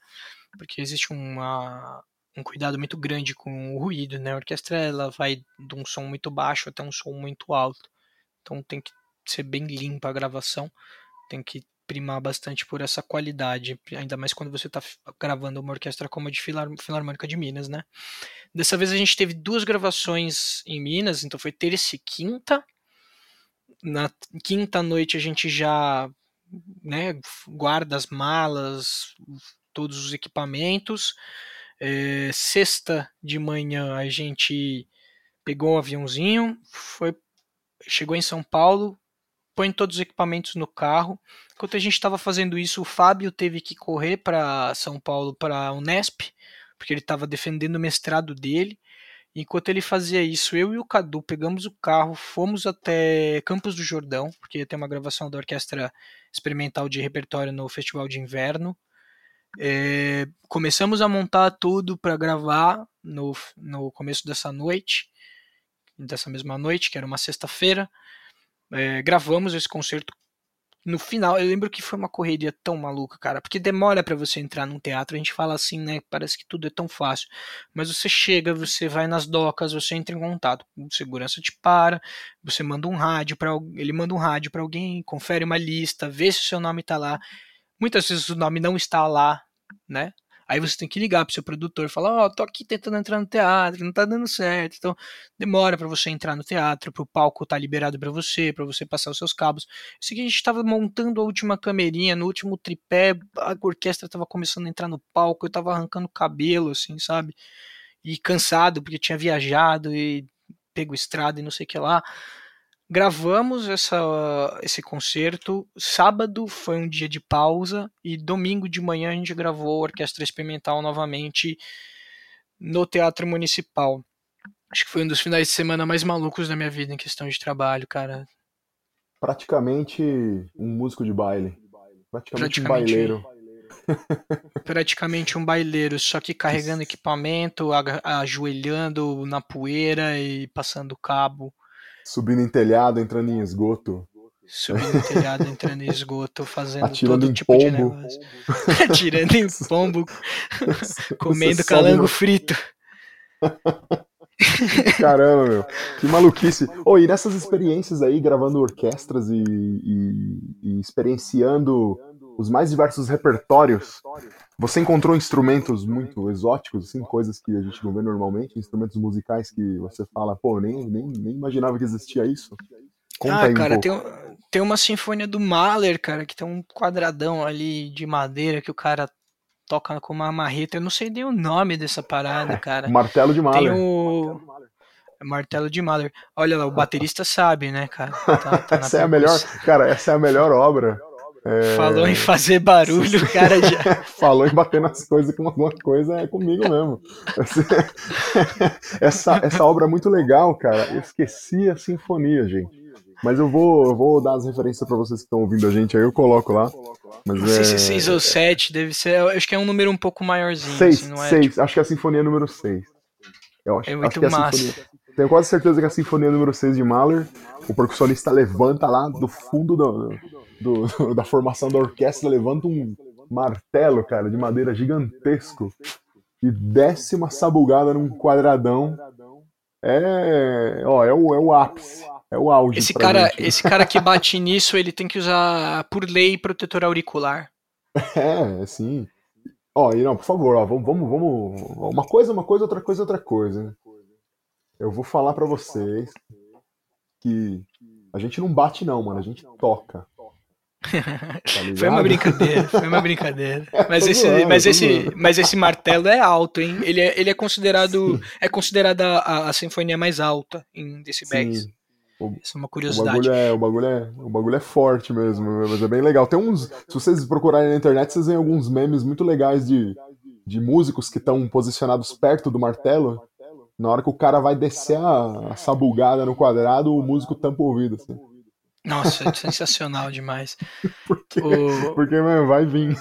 B: porque existe uma, um cuidado muito grande com o ruído, né? A orquestra ela vai de um som muito baixo até um som muito alto, então tem que ser bem limpa a gravação, tem que primar bastante por essa qualidade, ainda mais quando você está gravando uma orquestra como a de Filarmônica de Minas, né? Dessa vez a gente teve duas gravações em Minas, então foi terça e quinta. Na quinta noite a gente já né, guarda as malas, todos os equipamentos. É, sexta de manhã a gente pegou um aviãozinho, foi, chegou em São Paulo, põe todos os equipamentos no carro. Enquanto a gente estava fazendo isso, o Fábio teve que correr para São Paulo para a Unesp, porque ele estava defendendo o mestrado dele. Enquanto ele fazia isso, eu e o Cadu pegamos o carro, fomos até Campos do Jordão, porque tem uma gravação da Orquestra Experimental de Repertório no Festival de Inverno. É, começamos a montar tudo para gravar no, no começo dessa noite, dessa mesma noite, que era uma sexta-feira. É, gravamos esse concerto. No final, eu lembro que foi uma correria tão maluca, cara, porque demora para você entrar num teatro. A gente fala assim, né? Parece que tudo é tão fácil, mas você chega, você vai nas docas, você entra em contato, o segurança te para, você manda um rádio para ele manda um rádio para alguém, confere uma lista, vê se o seu nome tá lá Muitas vezes o nome não está lá, né? Aí você tem que ligar pro seu produtor e falar: Ó, oh, tô aqui tentando entrar no teatro, não tá dando certo. Então, demora para você entrar no teatro, pro palco tá liberado para você, para você passar os seus cabos. Isso aqui a gente tava montando a última camerinha, no último tripé, a orquestra tava começando a entrar no palco, eu tava arrancando cabelo, assim, sabe? E cansado, porque tinha viajado e pego estrada e não sei o que lá. Gravamos essa, esse concerto. Sábado foi um dia de pausa e domingo de manhã a gente gravou a Orquestra Experimental novamente no Teatro Municipal. Acho que foi um dos finais de semana mais malucos da minha vida em questão de trabalho, cara.
A: Praticamente um músico de baile. Praticamente, praticamente um baileiro. [LAUGHS]
B: Praticamente um baileiro, só que carregando equipamento, ajoelhando na poeira e passando cabo.
A: Subindo em telhado, entrando em esgoto.
B: Subindo em telhado, entrando em esgoto, fazendo
A: Atirando
B: todo tipo pombo. de negócio. [LAUGHS] Atirando em pombo, comendo calango frito. [LAUGHS]
A: Caramba, meu. Que maluquice. Oh, e nessas experiências aí, gravando orquestras e, e, e experienciando os mais diversos repertórios, você encontrou instrumentos muito exóticos, assim, coisas que a gente não vê normalmente, instrumentos musicais que você fala, pô, nem, nem, nem imaginava que existia isso?
B: Conta ah, cara, um tem, tem uma sinfonia do Mahler, cara, que tem um quadradão ali de madeira que o cara toca com uma marreta. Eu não sei nem o nome dessa parada, [LAUGHS] cara.
A: Martelo de Mahler.
B: Tem o Martelo de Mahler. Olha lá, o [LAUGHS] baterista sabe, né, cara? Tá,
A: tá [LAUGHS] essa é a melhor, cara, essa é a melhor obra É...
B: Falou em fazer barulho, o cara já. [LAUGHS]
A: Falou em bater nas coisas com alguma coisa é comigo mesmo. [LAUGHS] essa, essa obra é muito legal, cara. Eu esqueci a sinfonia, gente. Mas eu vou, eu vou dar as referências para vocês que estão ouvindo a gente aí, eu coloco lá. Mas
B: não sei
A: é...
B: se 6 ou 7, deve ser. Acho que é um número um pouco maiorzinho.
A: 6,
B: assim, não é,
A: 6.
B: tipo,
A: Acho que é a sinfonia número 6. Eu acho,
B: É
A: acho
B: muito
A: que é
B: massa.
A: sinfonia. Tenho quase certeza que é a sinfonia número 6 de Mahler. O percussionista levanta lá do fundo do, do- da formação da orquestra, levanta um martelo, cara, de madeira gigantesco. E desce uma sabugada num quadradão. É. Ó, é o, é o ápice. É o auge.
B: esse cara,
A: gente.
B: esse cara que [LAUGHS] bate nisso, ele tem que usar, por lei, protetor auricular.
A: É, assim. Ó, e não, por favor, ó, vamos, vamos, vamos. Uma coisa, uma coisa, outra coisa, outra coisa. Eu vou falar pra vocês que a gente não bate, não, mano. A gente toca. Tá [LAUGHS]
B: Foi uma brincadeira, foi uma brincadeira. [LAUGHS] Mas esse,
A: zoando,
B: mas esse, mas esse martelo é alto, hein? [LAUGHS] Ele é, ele é considerado, é considerada a, a sinfonia mais alta em decibéis.
A: Sim. O,
B: Isso é uma
A: o
B: curiosidade.
A: bagulho é, o, bagulho é, o bagulho é forte mesmo, mas é bem legal. Tem uns. Se vocês procurarem na internet, vocês veem alguns memes muito legais de, de músicos que estão posicionados perto do martelo. Na hora que o cara vai descer a, a sabugada no quadrado, o músico tampa o ouvido. Assim.
B: Nossa, sensacional demais. [LAUGHS]
A: Porque,
B: O-
A: porque mano, vai vir.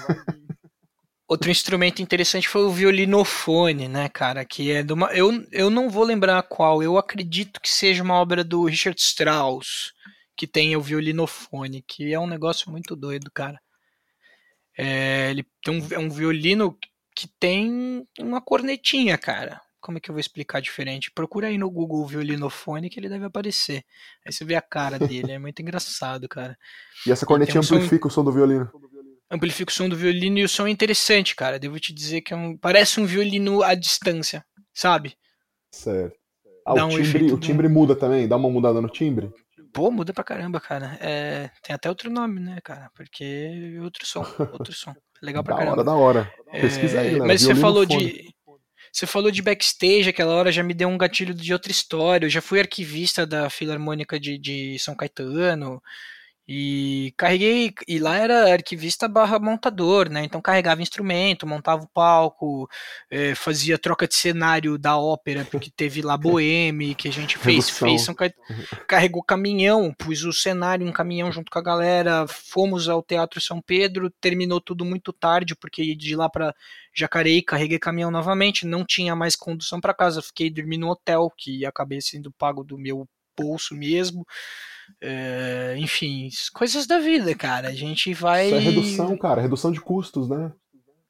B: Outro instrumento interessante foi o violinofone, né, cara? Que é de uma. Eu, eu não vou lembrar qual, eu acredito que seja uma obra do Richard Strauss, que tem o violinofone, que é um negócio muito doido, cara. É, ele tem um, é um violino que tem uma cornetinha, cara. Como é que eu vou explicar diferente? Procura aí no Google violinofone que ele deve aparecer. Aí você vê a cara dele, é muito engraçado, cara.
A: E essa cornetinha
B: um som-
A: amplifica o som do violino.
B: amplifica o som do violino e o som é interessante, cara. Devo te dizer que é um, parece um violino à distância, sabe?
A: Certo. Ah,
B: Dá
A: o
B: um
A: timbre, o timbre muda também? Dá uma mudada no timbre?
B: Pô, muda pra caramba, cara. É, tem até outro nome, né, cara? Porque é outro som, outro som. Legal [LAUGHS] pra
A: Da
B: caramba.
A: hora, da hora. Pesquisa aí,
B: É,
A: galera.
B: mas você falou
A: Violinofone.
B: de. Você falou de backstage, aquela hora já me deu um gatilho de outra história. Eu já fui arquivista da Filarmônica de, de São Caetano e carreguei. E lá era arquivista barra montador, né? Então carregava instrumento, montava o palco, eh, fazia troca de cenário da ópera, porque teve lá [LAUGHS] Boêmia, que a gente fez, fez São Caetano. Carregou caminhão, pus o cenário em um caminhão junto com a galera, fomos ao Teatro São Pedro, terminou tudo muito tarde, porque de lá para Jacareí, carreguei caminhão novamente, não tinha mais condução para casa, fiquei dormindo no hotel, que acabei sendo pago do meu bolso mesmo. É, enfim, coisas da vida, cara. A gente vai.
A: Isso é redução, cara. Redução de custos, né?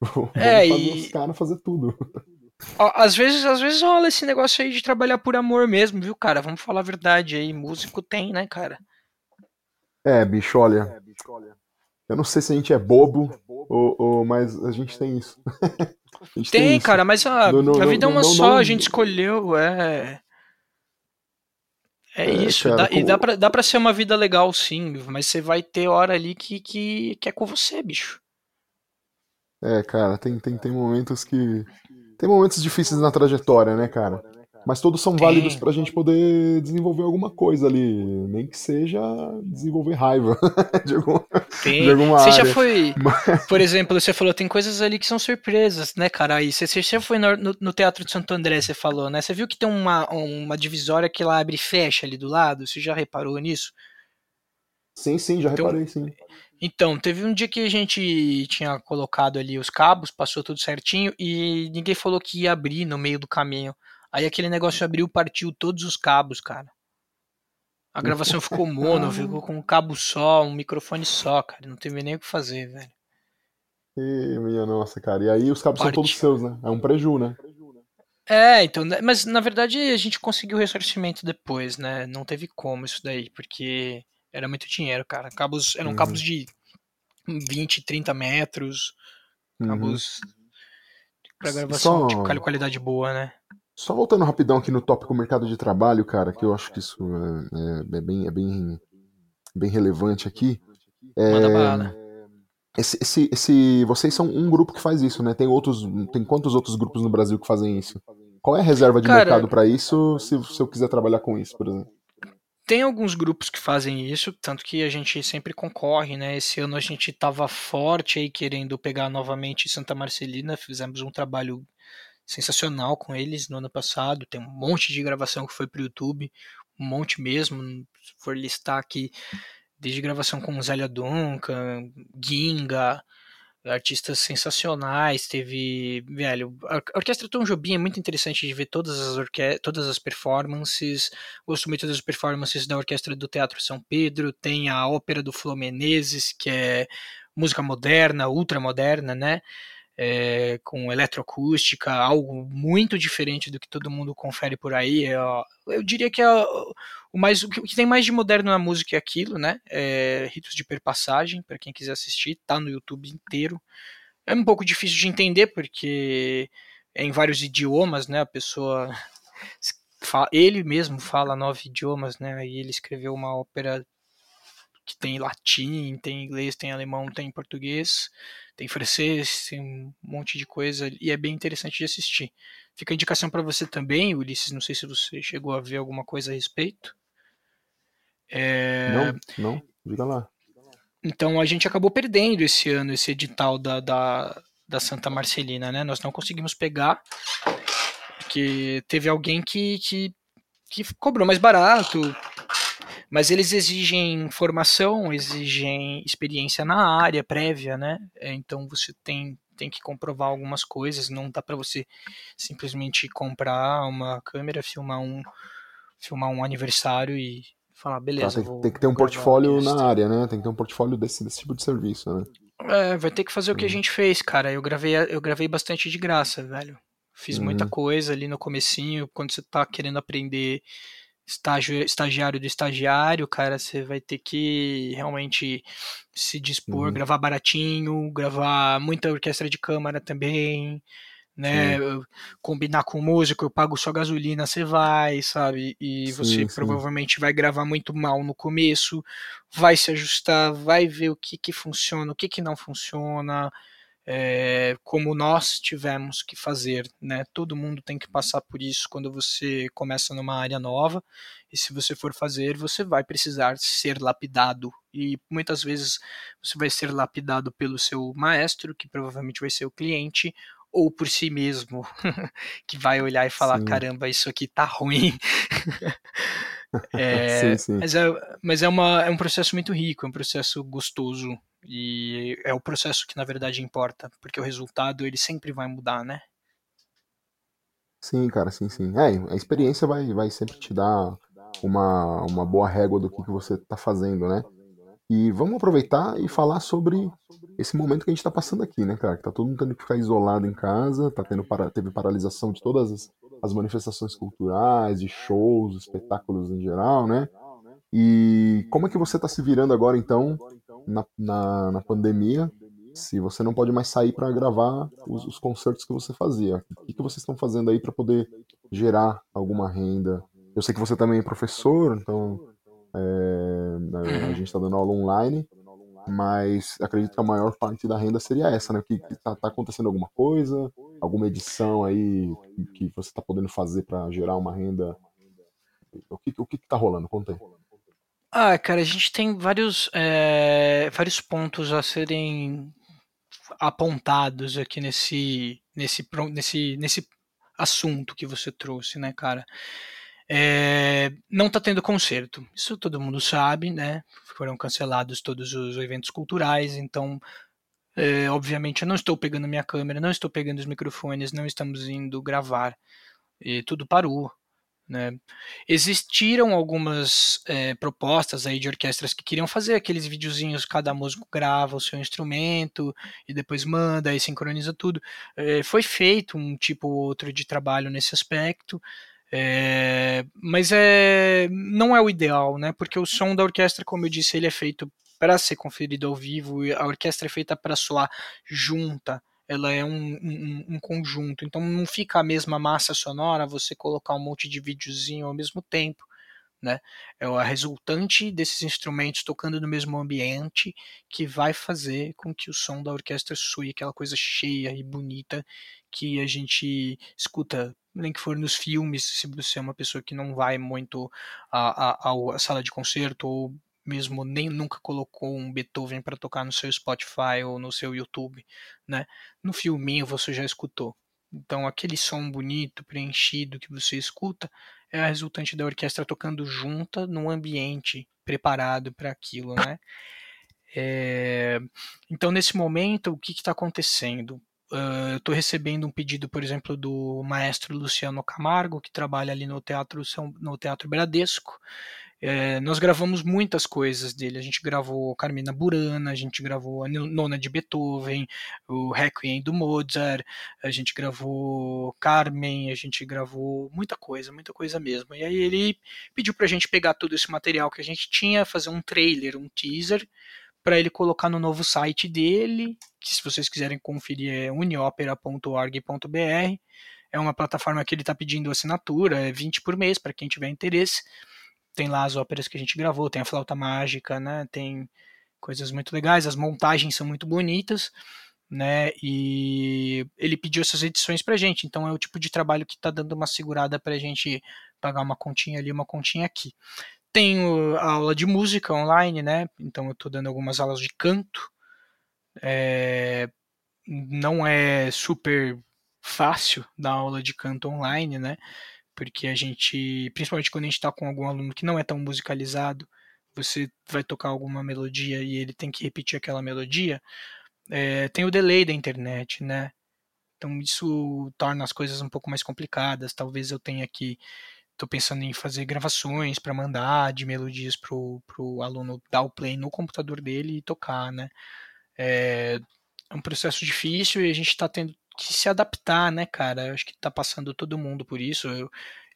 A: [LAUGHS] Vamos
B: É,
A: fazer
B: e-
A: os caras fazer tudo.
B: Às vezes, às vezes rola esse negócio aí de trabalhar por amor mesmo, viu, cara? Vamos falar a verdade aí. Músico tem, né, cara?
A: É, bicho, olha. Eu não sei se a gente é bobo, ou, ou- mas a gente tem isso. [LAUGHS] A gente
B: Tem,
A: isso.
B: cara, mas a,
A: No- no-
B: a vida é
A: no-
B: uma
A: no-
B: só, a gente escolheu, é. É,
A: É,
B: isso,
A: cara,
B: dá, e
A: como-
B: dá pra, dá pra ser uma vida legal, sim, mas você vai ter hora ali que, que, que é com você, bicho.
A: É, cara, tem, tem, tem momentos que. Tem momentos difíceis na trajetória, né, cara? Mas todos são válidos pra gente poder desenvolver alguma coisa ali. Nem que seja desenvolver raiva [LAUGHS] de, algum, de alguma
B: Você já
A: área.
B: foi, por exemplo, você falou, tem coisas ali que são surpresas, né, cara? Aí você, você já foi no, no- Teatro de Santo André, você falou, né? Você viu que tem uma, uma divisória que ela abre e fecha ali do lado? Você já reparou nisso?
A: Sim, sim, já
B: Então-
A: reparei, sim.
B: Então, teve um dia que a gente tinha colocado ali os cabos, passou tudo certinho e ninguém falou que ia abrir no meio do caminho. Aí aquele negócio abriu, partiu todos os cabos, cara. A gravação [LAUGHS] ficou mono, ficou com um cabo só, um microfone só, cara. Não teve nem o que fazer, velho.
A: E, minha nossa, cara. E aí os cabos são
B: Partiu.
A: todos seus, né? É um preju, né?
B: É, então, né, mas na verdade a gente conseguiu o ressarcimento depois, né? Não teve como isso daí, porque era muito dinheiro, cara. Cabos, eram
A: Uhum.
B: cabos de 20, 30 metros,
A: Uhum.
B: cabos pra gravação
A: Só-
B: de quali- qualidade boa, né?
A: Só voltando rapidão aqui no tópico mercado de trabalho, cara, que eu acho que isso é, é- é bem, é bem, bem relevante aqui. É,
B: Manda bala.
A: esse, esse, esse- vocês são um grupo que faz isso, né? Tem outros, tem quantos outros grupos no Brasil que fazem isso? Qual é a reserva de
B: Cara-
A: mercado pra isso, se, se eu quiser trabalhar com isso, por exemplo?
B: tem alguns grupos que fazem isso, tanto que a gente sempre concorre, né? Esse ano a gente estava forte aí querendo pegar novamente Santa Marcelina, fizemos um trabalho sensacional com eles no ano passado, tem um monte de gravação que foi para o YouTube, um monte mesmo, se for listar aqui, desde gravação com Zélia Duncan, Ginga, artistas sensacionais, teve, velho, a Orquestra Tom Jobim é muito interessante de ver todas as orque todas as performances, gosto muito das performances da Orquestra do Teatro São Pedro, tem a Ópera do Flo Menezes, que é música moderna, ultra moderna, né, é, com eletroacústica, algo muito diferente do que todo mundo confere por aí. É, eu diria que é o, mais, o que tem mais de moderno na música é aquilo, né? É, Ritos de Perpassagem, para quem quiser assistir, tá no YouTube inteiro. É um pouco difícil de entender porque é em vários idiomas, né? A pessoa [LAUGHS] ele mesmo fala nove idiomas, né? E ele escreveu uma ópera que tem latim, tem inglês, tem alemão, tem português, tem francês, tem um monte de coisa e é bem interessante de assistir. Fica a indicação para você também, Ulisses, não sei se você chegou a ver alguma coisa a respeito.
A: É... Não, não, diga lá.
B: Então a gente acabou perdendo esse ano esse edital da, da, da Santa Marcelina, né? Nós não conseguimos pegar, porque teve alguém que, que, que cobrou mais barato, mas eles exigem formação, exigem experiência na área prévia, né? É, então você tem, tem que comprovar algumas coisas, não dá para você simplesmente comprar uma câmera, filmar um, filmar um aniversário e falar, beleza.
A: Tá, tem, tem, que ter um portfólio na área, né? Tem que ter um portfólio desse, desse tipo de serviço, né?
B: É, vai ter que fazer o que a uhum. gente fez, cara. Eu gravei, eu gravei bastante de graça, velho. Fiz uhum. muita coisa ali no comecinho, quando você tá querendo aprender estágio, estagiário do estagiário, cara, você vai ter que realmente se dispor, uhum. gravar baratinho, gravar muita orquestra de câmara também, né? Sim. Combinar com o músico, eu pago sua gasolina, você vai, sabe? E sim, você sim. provavelmente vai gravar muito mal no começo, vai se ajustar, vai ver o que que funciona, o que que não funciona é, como nós tivemos que fazer, né? Todo mundo tem que passar por isso quando você começa numa área nova. E se você for fazer, você vai precisar ser lapidado. E muitas vezes você vai ser lapidado pelo seu maestro, que provavelmente vai ser o cliente, ou por si mesmo, [LAUGHS] que vai olhar e falar: sim. caramba, isso aqui tá ruim. [LAUGHS] [LAUGHS] é, sim, sim. Mas, é, mas é, uma, é um processo muito rico, é um processo gostoso e é o processo que na verdade importa, porque o resultado ele sempre vai mudar, né?
A: Sim, cara, sim, sim. É, a experiência vai, vai sempre te dar uma, uma boa régua do que, que você está fazendo, né? E vamos aproveitar e falar sobre esse momento que a gente está passando aqui, né, cara? Que tá todo mundo tendo que ficar isolado em casa, tá tendo para, teve paralisação de todas as, as manifestações culturais, de shows, espetáculos em geral, né? E como é que você está se virando agora, então, na, na, na pandemia, se você não pode mais sair para gravar os, os, concertos que você fazia. O que, que vocês estão fazendo aí para poder gerar alguma renda? Eu sei que você também é professor, então é, a uhum. gente está dando aula online, mas acredito que a maior parte da renda seria essa, né? Que, está tá acontecendo alguma coisa, alguma edição aí que você está podendo fazer para gerar uma renda? O que, o que, que tá rolando? Conta aí.
B: Ah, cara, a gente tem vários, é, vários pontos a serem apontados aqui nesse, nesse, nesse, nesse assunto que você trouxe, né, cara? É, não está tendo concerto, isso todo mundo sabe, né? Foram cancelados todos os eventos culturais, então, é, obviamente, eu não estou pegando minha câmera, não estou pegando os microfones, não estamos indo gravar, e tudo parou. Né? Existiram algumas é, propostas aí de orquestras que queriam fazer aqueles videozinhos, cada músico grava o seu instrumento e depois manda e sincroniza tudo. É, foi feito um tipo ou outro de trabalho nesse aspecto, é, mas é, não é o ideal, né? Porque o som da orquestra, como eu disse, ele é feito para ser conferido ao vivo, a orquestra é feita para soar junta, ela é um, um, um, conjunto. Então não fica a mesma massa sonora você colocar um monte de videozinho ao mesmo tempo. Né? É a resultante desses instrumentos tocando no mesmo ambiente que vai fazer com que o som da orquestra soe aquela coisa cheia e bonita que a gente escuta nem que for nos filmes, se você é uma pessoa que não vai muito à, à, à sala de concerto ou mesmo nem nunca colocou um Beethoven para tocar no seu Spotify ou no seu YouTube, né? No filminho você já escutou. Então aquele som bonito, preenchido que você escuta é a resultante da orquestra tocando junta num ambiente preparado para aquilo, né? É... Então nesse momento o que está acontecendo? Uh, eu estou recebendo um pedido, por exemplo, do maestro Luciano Camargo, que trabalha ali no Teatro, São, no Teatro Bradesco, é, nós gravamos muitas coisas dele. A gente gravou Carmina Burana, a gente gravou a Nona de Beethoven, o Requiem do Mozart, a gente gravou Carmen, a gente gravou muita coisa, muita coisa mesmo. E aí ele pediu pra gente pegar todo esse material que a gente tinha, fazer um trailer, um teaser, para ele colocar no novo site dele, que se vocês quiserem conferir é uniopera.org.br. É uma plataforma que ele está pedindo assinatura, é 20 por mês para quem tiver interesse tem lá as óperas que a gente gravou, tem a flauta mágica, né? Tem coisas muito legais, as montagens são muito bonitas, né? E ele pediu essas edições pra gente, então é o tipo de trabalho que tá dando uma segurada pra gente pagar uma continha ali, uma continha aqui. Tenho aula de música online, né? Então eu tô dando algumas aulas de canto. É... Não é super fácil dar aula de canto online, né? porque a gente, principalmente quando a gente está com algum aluno que não é tão musicalizado, você vai tocar alguma melodia e ele tem que repetir aquela melodia, é, tem o delay da internet, né? Então isso torna as coisas um pouco mais complicadas. Talvez eu tenha que estou pensando em fazer gravações para mandar de melodias pro, pro aluno dar o play no computador dele e tocar, né? É, é um processo difícil e a gente está tendo que se adaptar, né, cara? Eu acho que tá passando todo mundo por isso. Eu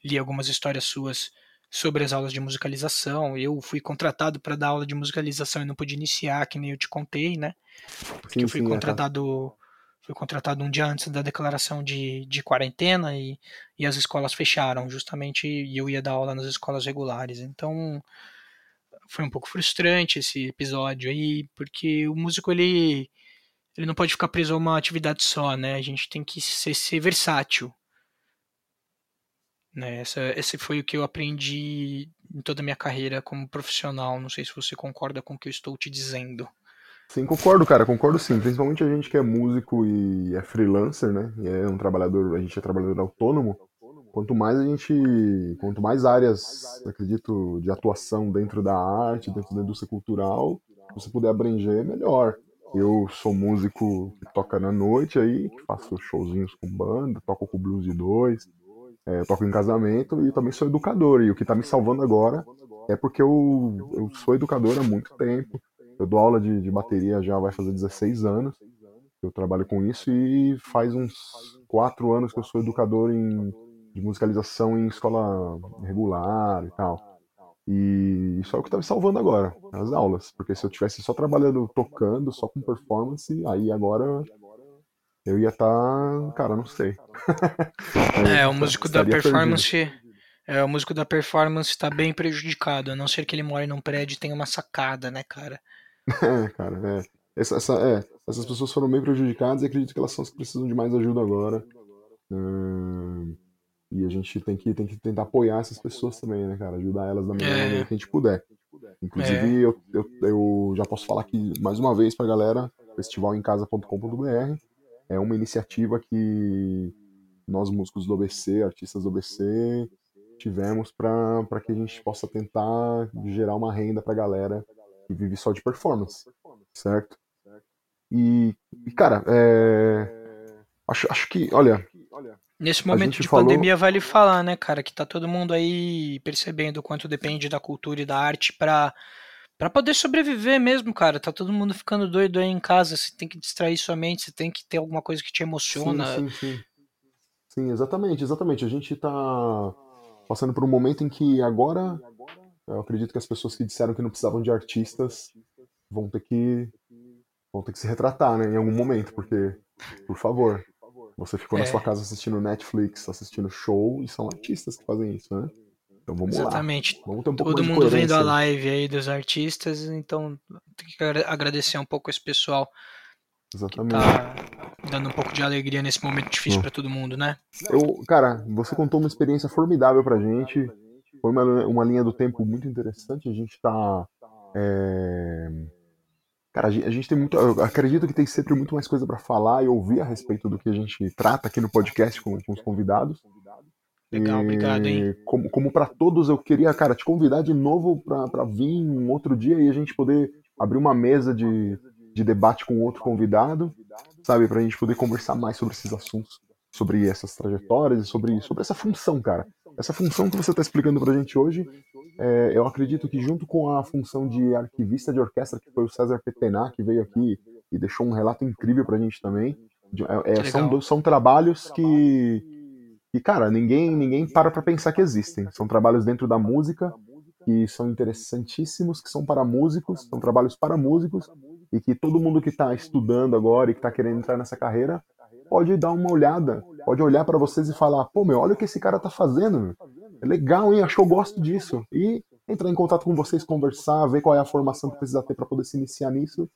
B: li algumas histórias suas sobre as aulas de musicalização. Eu fui contratado para dar aula de musicalização e não pude iniciar, que nem eu te contei, né? Porque sim, eu fui sim, contratado é, tá. Fui contratado um dia antes da declaração de, de quarentena e, e as escolas fecharam, justamente, e eu ia dar aula nas escolas regulares. Então, foi um pouco frustrante esse episódio aí, porque o músico ele ele não pode ficar preso a uma atividade só, né? A gente tem que ser, ser versátil. Né? Essa, esse foi o que eu aprendi em toda a minha carreira como profissional. Não sei se você concorda com o que eu estou te dizendo.
A: Sim, concordo, cara, concordo sim. Principalmente a gente que é músico e é freelancer, né? E é um trabalhador, a gente é trabalhador autônomo. Quanto mais a gente, quanto mais áreas, acredito, de atuação dentro da arte, dentro da indústria cultural, você puder abranger, melhor. Eu sou músico que toca na noite aí, faço showzinhos com banda, toco com blues de dois, é, toco em casamento e também sou educador. E o que está me salvando agora é porque eu, eu sou educador há muito tempo. Eu dou aula de, de bateria já vai fazer 16 anos. Eu trabalho com isso e faz uns 4 anos que eu sou educador em, de musicalização em escola regular e tal. E isso é o que tá me salvando agora, as aulas. Porque se eu tivesse só trabalhando, tocando, só com performance, aí agora eu ia estar. Tá, cara, não sei. [LAUGHS]
B: é, o músico da performance. Perdido. É, o músico da performance está bem prejudicado, a não ser que ele more num prédio e tenha uma sacada, né, cara?
A: É, cara, é. Essa, essa, é. Essas pessoas foram bem prejudicadas e acredito que elas são as que precisam de mais ajuda agora. E a gente tem que, tem que tentar apoiar essas pessoas também, né, cara? Ajudar elas da melhor é. maneira que a gente puder. Inclusive, é. eu, eu, eu, já posso falar aqui mais uma vez pra galera: festivalemcasa.com.br é uma iniciativa que nós, músicos do OBC, artistas do OBC, tivemos para que a gente possa tentar gerar uma renda pra galera que vive só de performance, certo? E, e cara, é, acho, acho que, olha,
B: Nesse momento de falou... pandemia vale falar, né, cara, que tá todo mundo aí percebendo o quanto depende da cultura e da arte para para poder sobreviver mesmo, cara. Tá todo mundo ficando doido aí em casa, você tem que distrair sua mente, você tem que ter alguma coisa que te emociona.
A: Sim, sim, sim. Sim, exatamente, exatamente. A gente tá passando por um momento em que agora eu acredito que as pessoas que disseram que não precisavam de artistas vão ter que vão ter que se retratar, né, em algum momento, porque por favor, você ficou é. na sua casa assistindo Netflix, assistindo show, e são artistas que fazem isso, né? Então vamos
B: Exatamente.
A: lá. Vamos ter um
B: pouco
A: Todo
B: mundo vendo a live aí dos artistas, então tem que agradecer um pouco esse pessoal
A: Exatamente. que tá
B: dando um pouco de alegria nesse momento difícil para todo mundo, né?
A: Eu, cara, você contou uma experiência formidável pra gente. Foi uma, uma linha do tempo muito interessante. A gente tá. É... Cara, a gente, a tem muito. Eu acredito que tem sempre muito mais coisa para falar e ouvir a respeito do que a gente trata aqui no podcast com, com os convidados.
B: Legal, obrigado, hein?
A: Como, como para todos, eu queria, cara, te convidar de novo para vir um outro dia e a gente poder abrir uma mesa de, de debate com outro convidado, sabe? Pra gente poder conversar mais sobre esses assuntos, sobre essas trajetórias e sobre, sobre essa função, cara. Essa função que você está explicando pra gente hoje, é, eu acredito que junto com a função de arquivista de orquestra, que foi o César Petená, que veio aqui e deixou um relato incrível pra gente também, é, é são, são trabalhos que e, cara, ninguém, ninguém para pra pensar que existem. São trabalhos dentro da música que são interessantíssimos, que são para músicos, são trabalhos para músicos, e que todo mundo que está estudando agora e que está querendo entrar nessa carreira pode dar uma olhada, pode olhar para vocês e falar: pô, meu, olha o que esse cara tá fazendo, meu. é legal, hein? Acho que eu gosto disso. E entrar em contato com vocês, conversar, ver qual é a formação que precisa ter para poder se iniciar nisso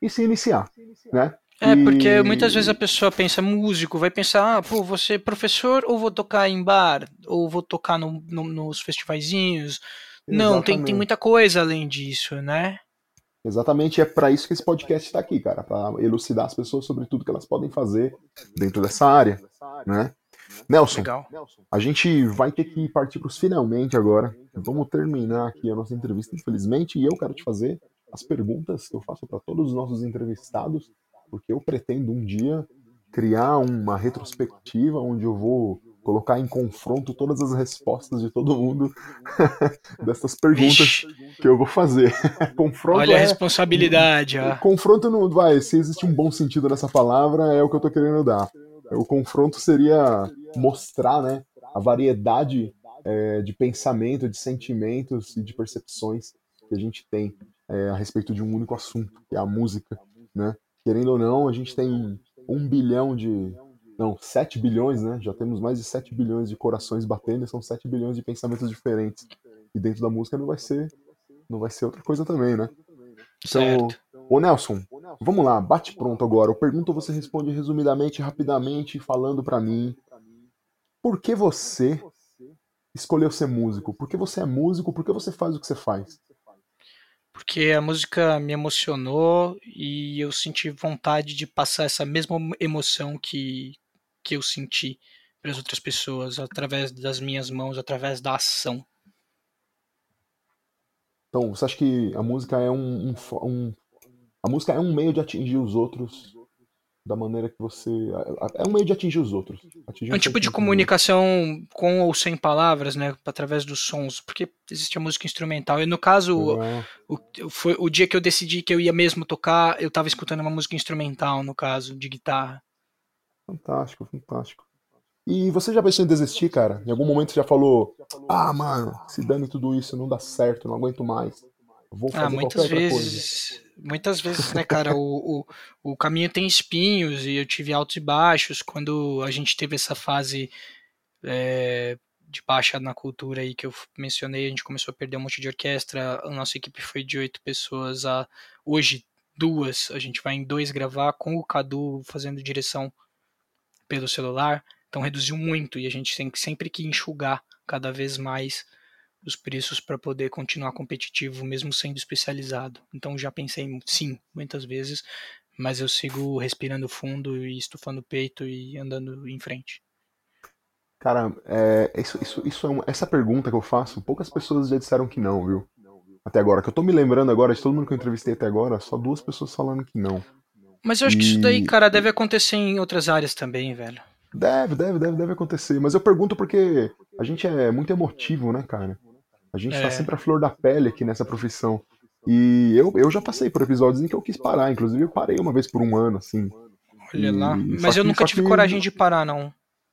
A: e se iniciar, né?
B: É, porque muitas vezes a pessoa pensa, músico, vai pensar, ah, pô, vou ser professor ou vou tocar em bar, ou vou tocar no, no, nos festivaizinhos. Não, tem, tem muita coisa além disso, né?
A: Exatamente, é para isso que esse podcast está aqui, cara, para elucidar as pessoas sobre tudo que elas podem fazer dentro dessa área, né? Nelson, Legal. a gente vai ter que partir para os finalmente agora. Vamos terminar aqui a nossa entrevista, infelizmente, e eu quero te fazer as perguntas que eu faço para todos os nossos entrevistados porque eu pretendo um dia criar uma retrospectiva onde eu vou colocar em confronto todas as respostas de todo mundo [LAUGHS] dessas perguntas Ixi. que eu vou fazer. [LAUGHS]
B: confronto Olha a é responsabilidade.
A: Ó. Confronto não vai, se existe um bom sentido nessa palavra, é o que eu tô querendo dar. O confronto seria mostrar, né, a variedade é, de pensamento, de sentimentos e de percepções que a gente tem é, a respeito de um único assunto, que é a música, né? querendo ou não, a gente tem um bilhão de. Não, 7 bilhões, né? Já temos mais de 7 bilhões de corações batendo, são 7 bilhões de pensamentos diferentes. E dentro da música não vai ser. Não vai ser outra coisa também, né? Então, certo. ô Nelson, vamos lá, bate pronto agora. Eu pergunto, você responde resumidamente, rapidamente, falando para mim. Por que você escolheu ser músico? Por que você é músico? Por que você faz o que você faz?
B: porque a música me emocionou e eu senti vontade de passar essa mesma emoção que, que eu senti para as outras pessoas através das minhas mãos, através da ação.
A: Então, você acha que a música é um, um, um a música é um meio de atingir os outros da maneira que você. É um meio de atingir os outros.
B: Atingir é um tipo de comunicação com ou sem palavras, né? Através dos sons. Porque existe a música instrumental. E no caso, o, foi o dia que eu decidi que eu ia mesmo tocar, eu tava escutando uma música instrumental, no caso, de guitarra.
A: Fantástico, fantástico. E você já pensou em desistir, cara? Em algum momento você já falou: Ah, mano, se dane tudo isso, não dá certo, não aguento mais. Vou ah, fazer ah,
B: muitas vezes, muitas vezes, né, cara, o, o, o caminho tem espinhos e eu tive altos e baixos quando a gente teve essa fase é, de baixa na cultura aí que eu mencionei, a gente começou a perder um monte de orquestra, a nossa equipe foi de oito pessoas a hoje duas, a gente vai em dois gravar com o Cadu fazendo direção pelo celular, então reduziu muito e a gente tem sempre que enxugar cada vez mais os preços para poder continuar competitivo, mesmo sendo especializado. Então já pensei sim, muitas vezes, mas eu sigo respirando fundo e estufando o peito e andando em frente.
A: Cara, é, isso, isso, isso é essa pergunta que eu faço, poucas pessoas já disseram que não, viu? Até agora, que eu tô me lembrando agora de todo mundo que eu entrevistei até agora, só duas pessoas falando que não.
B: Mas eu acho e... que isso daí, cara, deve acontecer em outras áreas também, velho.
A: Deve, deve, deve, deve acontecer. Mas eu pergunto porque a gente é muito emotivo, né, cara? A gente tá é. tá sempre a flor da pele aqui nessa profissão. E eu, eu já passei por episódios em que eu quis parar, inclusive eu parei uma vez por um ano, assim.
B: Olha e... lá. Mas eu nunca tive que... coragem de parar, não.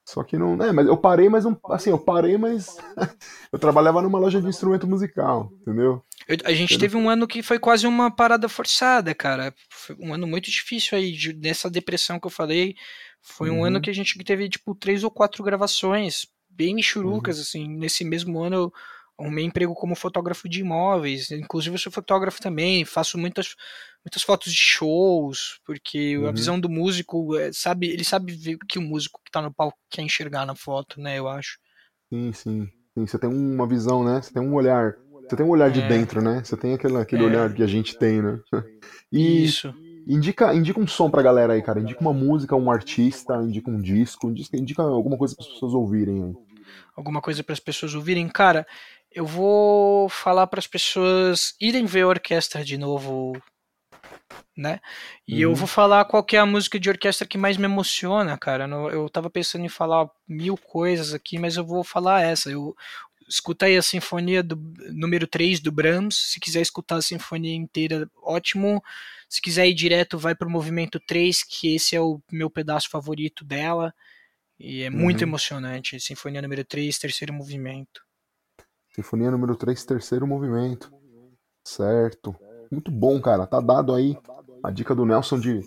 A: Só que não. É, mas eu parei, mas não. Assim, eu parei, mas. [LAUGHS] eu trabalhava numa loja de instrumento musical, entendeu?
B: Eu, a gente teve um ano que foi quase uma parada forçada, cara. Foi um ano muito difícil aí, de, dessa depressão que eu falei. Foi um uhum. ano que a gente teve, tipo, três ou quatro gravações, bem michurucas, uhum. assim. Nesse mesmo ano eu arrumei emprego como fotógrafo de imóveis, inclusive eu sou fotógrafo também, faço muitas, muitas fotos de shows, porque uhum. a visão do músico, é, sabe, ele sabe ver o que o músico que tá no palco quer enxergar na foto, né, eu acho.
A: Sim, sim. sim você tem uma visão, né? Você tem um olhar. Você tem um olhar é. de dentro, né? Você tem aquele, aquele é. olhar que a gente tem, né? [LAUGHS]
B: E Isso.
A: Indica, indica um som pra galera aí, cara. Indica uma música, um artista, indica um disco, indica, indica alguma coisa para as pessoas ouvirem aí.
B: Alguma coisa para as pessoas ouvirem? Cara, eu vou falar para as pessoas irem ver a orquestra de novo, né? E uhum. eu vou falar qual é a música de orquestra que mais me emociona, cara. Eu tava pensando em falar mil coisas aqui, mas eu vou falar essa. Eu escuta aí a sinfonia do número 3 do Brahms, se quiser escutar a sinfonia inteira, ótimo. Se quiser ir direto, vai pro movimento 3, que esse é o meu pedaço favorito dela. E é muito uhum. emocionante. Sinfonia número 3, terceiro movimento.
A: Sinfonia número 3, terceiro movimento. Certo. Muito bom, cara. Tá dado aí a dica do Nelson de,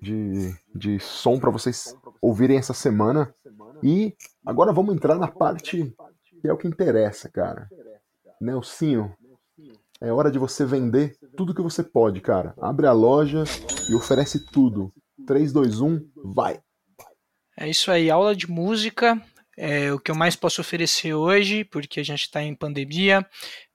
A: de, de som para vocês ouvirem essa semana. E agora vamos entrar na parte que é o que interessa, cara. Nelsinho, é hora de você vender tudo que você pode, cara. Abre a loja e oferece tudo. 3, 2, 1, vai!
B: É isso aí, aula de música é o que eu mais posso oferecer hoje, porque a gente está em pandemia.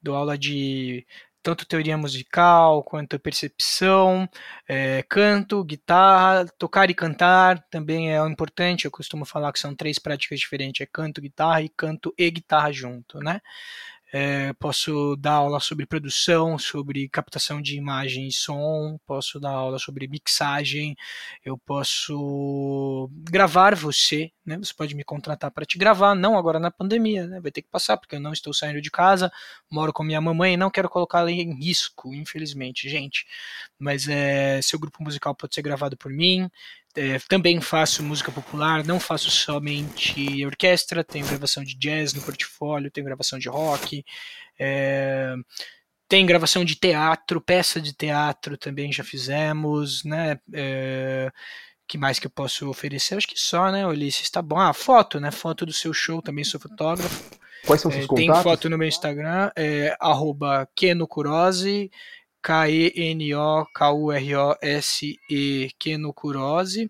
B: Dou aula de tanto teoria musical quanto percepção, é, canto, guitarra, tocar e cantar também é importante. Eu costumo falar que são três práticas diferentes: é canto, guitarra e canto e guitarra junto, né? É, posso dar aula sobre produção, sobre captação de imagem e som, posso dar aula sobre mixagem, eu posso gravar você, né? Você pode me contratar para te gravar, não agora na pandemia, né? Vai ter que passar, porque eu não estou saindo de casa, moro com minha mamãe e não quero colocá-la em risco, infelizmente, gente. Mas é, seu grupo musical pode ser gravado por mim, é, também faço música popular, não faço somente orquestra, tenho gravação de jazz no portfólio, tenho gravação de rock, é, tem gravação de teatro, peça de teatro também já fizemos, né? É, que mais que eu posso oferecer? Acho que só, né, Ulisses? Tá bom. Ah, foto, né? Foto do seu show, também sou fotógrafo.
A: Quais são os seus
B: é,
A: contatos?
B: Tem foto no meu Instagram, é, arroba Kenocurose, K-E-N-O-K-U-R-O-S-E, Kenocurose.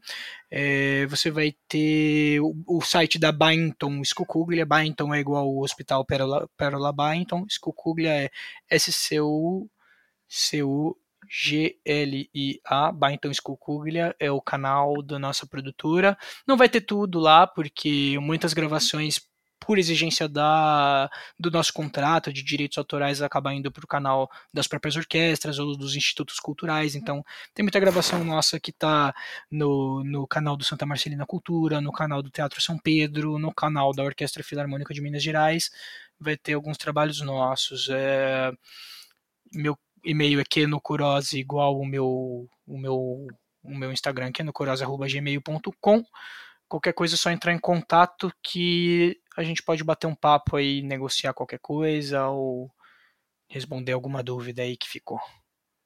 B: É, você vai ter o, o, site da Bainton Scucuglia. Bainton é igual ao Hospital Pérola, Pérola Bainton. Scucuglia é S-C-U-C-U. G-L-I-A, Bainton Scucuglia, é o canal da nossa produtora. Não vai ter tudo lá, porque muitas gravações por exigência da, do nosso contrato de direitos autorais, acaba indo para o canal das próprias orquestras ou dos institutos culturais. Então, tem muita gravação nossa que está no, no canal do Santa Marcelina Cultura, no canal do Teatro São Pedro, no canal da Orquestra Filarmônica de Minas Gerais. Vai ter alguns trabalhos nossos. É, meu e-mail é kenocurose igual o meu, o meu, o meu Instagram, kenocurose.gmail.com. Qualquer coisa é só entrar em contato que a gente pode bater um papo aí, negociar qualquer coisa ou responder alguma dúvida aí que ficou.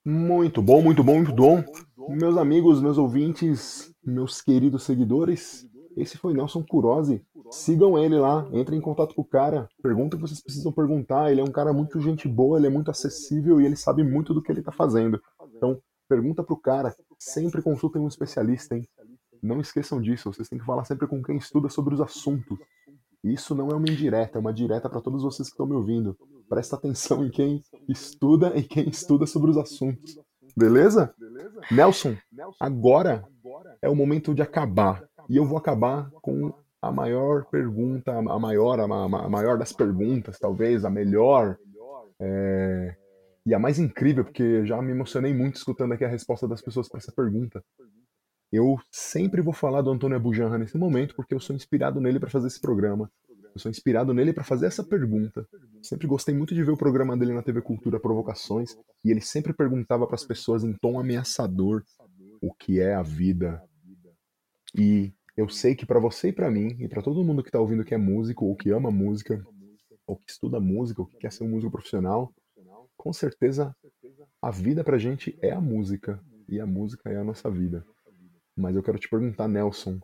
A: Muito bom, muito bom, muito bom. Meus amigos, meus ouvintes, meus queridos seguidores, esse foi Nelson Curose. Sigam ele lá, entrem em contato com o cara, perguntem o que vocês precisam perguntar. Ele é um cara muito gente boa, ele é muito acessível e ele sabe muito do que ele está fazendo. Então, pergunta pro cara, sempre consultem um especialista, hein? Não esqueçam disso, vocês têm que falar sempre com quem estuda sobre os assuntos. Isso não é uma indireta, é uma direta para todos vocês que estão me ouvindo. Presta atenção em quem estuda e quem estuda sobre os assuntos. Beleza? Nelson, agora é o momento de acabar. E eu vou acabar com a maior pergunta, a maior, a, maior das perguntas, talvez, a melhor. É... E a mais incrível, porque já me emocionei muito escutando aqui a resposta das pessoas para essa pergunta. Eu sempre vou falar do Antônio Abujanra nesse momento, porque eu sou inspirado nele para fazer esse programa. Eu sou inspirado nele para fazer essa pergunta. Sempre gostei muito de ver o programa dele na TV Cultura Provocações, e ele sempre perguntava para as pessoas em tom ameaçador o que é a vida. E eu sei que para você e para mim, e para todo mundo que está ouvindo que é músico, ou que ama música, ou que estuda música, ou que quer ser um músico profissional, com certeza a vida pra gente é a música, e a música é a nossa vida. Mas eu quero te perguntar, Nelson,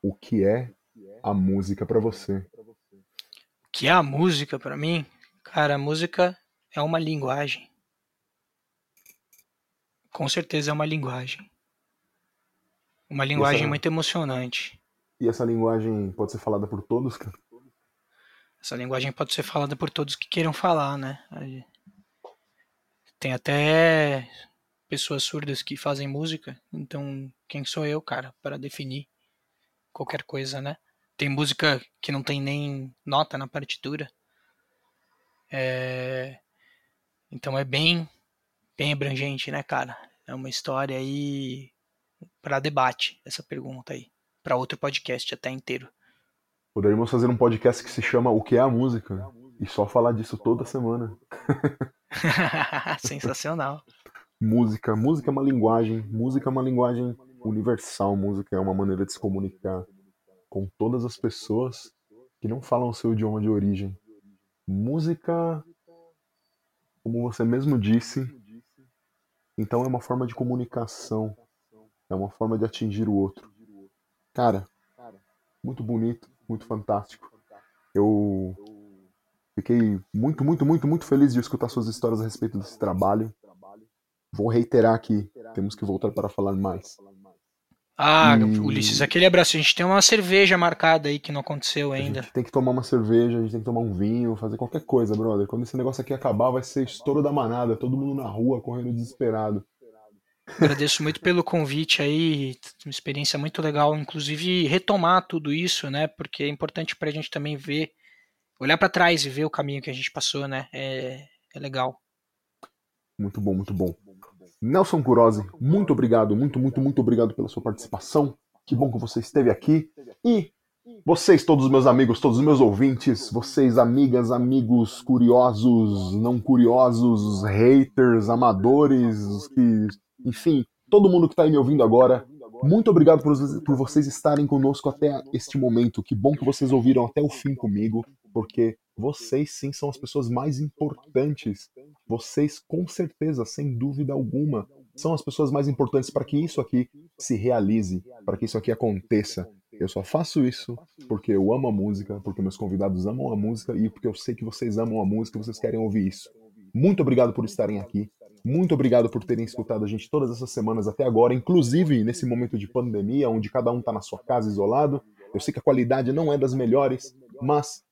A: o que é a música para você?
B: O que é a música para mim? Cara, a música é uma linguagem. Com certeza é uma linguagem. Uma linguagem
A: essa...
B: muito emocionante.
A: E essa linguagem pode ser falada por todos, cara?
B: Essa linguagem pode ser falada por todos que queiram falar, né? Tem até pessoas surdas que fazem música, então quem sou eu, cara, para definir qualquer coisa, né? Tem música que não tem nem nota na partitura. É... Então é bem, bem abrangente, né, cara? É uma história aí para debate essa pergunta aí, para outro podcast até inteiro.
A: Poderíamos fazer um podcast que se chama O que é a música e só falar disso toda semana. [LAUGHS]
B: Sensacional.
A: Música, música é uma linguagem, música é uma linguagem universal, música é uma maneira de se comunicar com todas as pessoas que não falam o seu idioma de origem. Música, como você mesmo disse, então é uma forma de comunicação, é uma forma de atingir o outro. Cara, muito bonito, muito fantástico. Eu fiquei muito, muito, muito, muito feliz de escutar suas histórias a respeito desse trabalho. Vou reiterar aqui, temos que voltar para falar mais.
B: Ah, e... Ulisses, aquele abraço. A gente tem uma cerveja marcada aí que não aconteceu ainda.
A: A gente tem que tomar uma cerveja, a gente tem que tomar um vinho, fazer qualquer coisa, brother. Quando esse negócio aqui acabar, vai ser estouro da manada, todo mundo na rua correndo desesperado.
B: Agradeço muito pelo convite aí, uma experiência muito legal, inclusive retomar tudo isso, né? Porque é importante pra gente também ver, olhar para trás e ver o caminho que a gente passou, né? É, é legal.
A: Muito bom, muito bom. Nelson Curosi, muito obrigado, muito, muito, muito obrigado pela sua participação. Que bom que você esteve aqui. E vocês, todos os meus amigos, todos os meus ouvintes, vocês, amigas, amigos, curiosos, não curiosos, haters, amadores, que, enfim, todo mundo que está me ouvindo agora, muito obrigado por, por vocês estarem conosco até este momento. Que bom que vocês ouviram até o fim comigo, porque vocês sim são as pessoas mais importantes. Vocês, com certeza, sem dúvida alguma, são as pessoas mais importantes para que isso aqui se realize, para que isso aqui aconteça. Eu só faço isso porque eu amo a música, porque meus convidados amam a música e porque eu sei que vocês amam a música e vocês querem ouvir isso. Muito obrigado por estarem aqui. Muito obrigado por terem escutado a gente todas essas semanas até agora, inclusive nesse momento de pandemia, onde cada um está na sua casa isolado. Eu sei que a qualidade não é das melhores, mas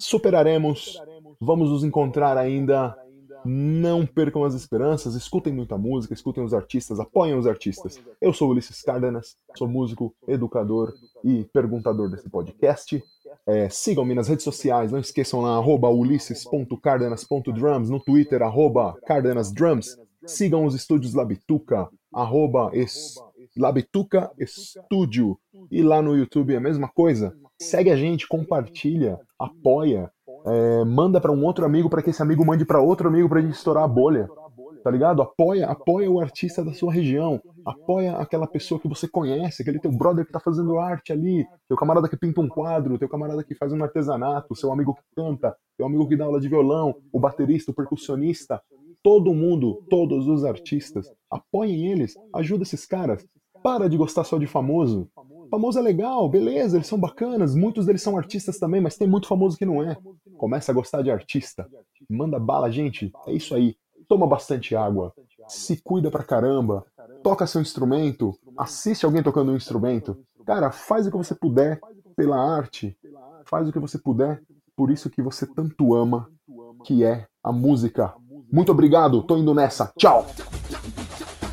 A: superaremos, vamos nos encontrar ainda. Não percam as esperanças, escutem muita música, escutem os artistas, apoiem os artistas. Eu sou Ulisses Cárdenas, sou músico, educador e perguntador desse podcast. É, Sigam-me nas redes sociais, não esqueçam lá, arroba ulisses.cardenas.drums, no Twitter, arroba cardenasdrums. Sigam os estúdios Labituca, arroba es, Labituca Estúdio. E lá no YouTube é a mesma coisa. Segue a gente, compartilha, apoia, é, manda para um outro amigo para que esse amigo mande para outro amigo para gente estourar a bolha. Tá ligado? Apoia, apoia o artista da sua região, apoia aquela pessoa que você conhece, aquele teu brother que tá fazendo arte ali, teu camarada que pinta um quadro, teu camarada que faz um artesanato, seu amigo que canta, teu amigo que dá aula de violão, o baterista, o percussionista, todo mundo, todos os artistas, apoiem eles, ajuda esses caras. Para de gostar só de famoso. Famoso é legal, beleza, eles são bacanas, muitos deles são artistas também, mas tem muito famoso que não é. Começa a gostar de artista. Manda bala, gente. É isso aí. Toma bastante água. Se cuida pra caramba. Toca seu instrumento. Assiste alguém tocando um instrumento. Cara, faz o que você puder pela arte. Faz o que você puder por isso que você tanto ama, que é a música. Muito obrigado, tô indo nessa. Tchau!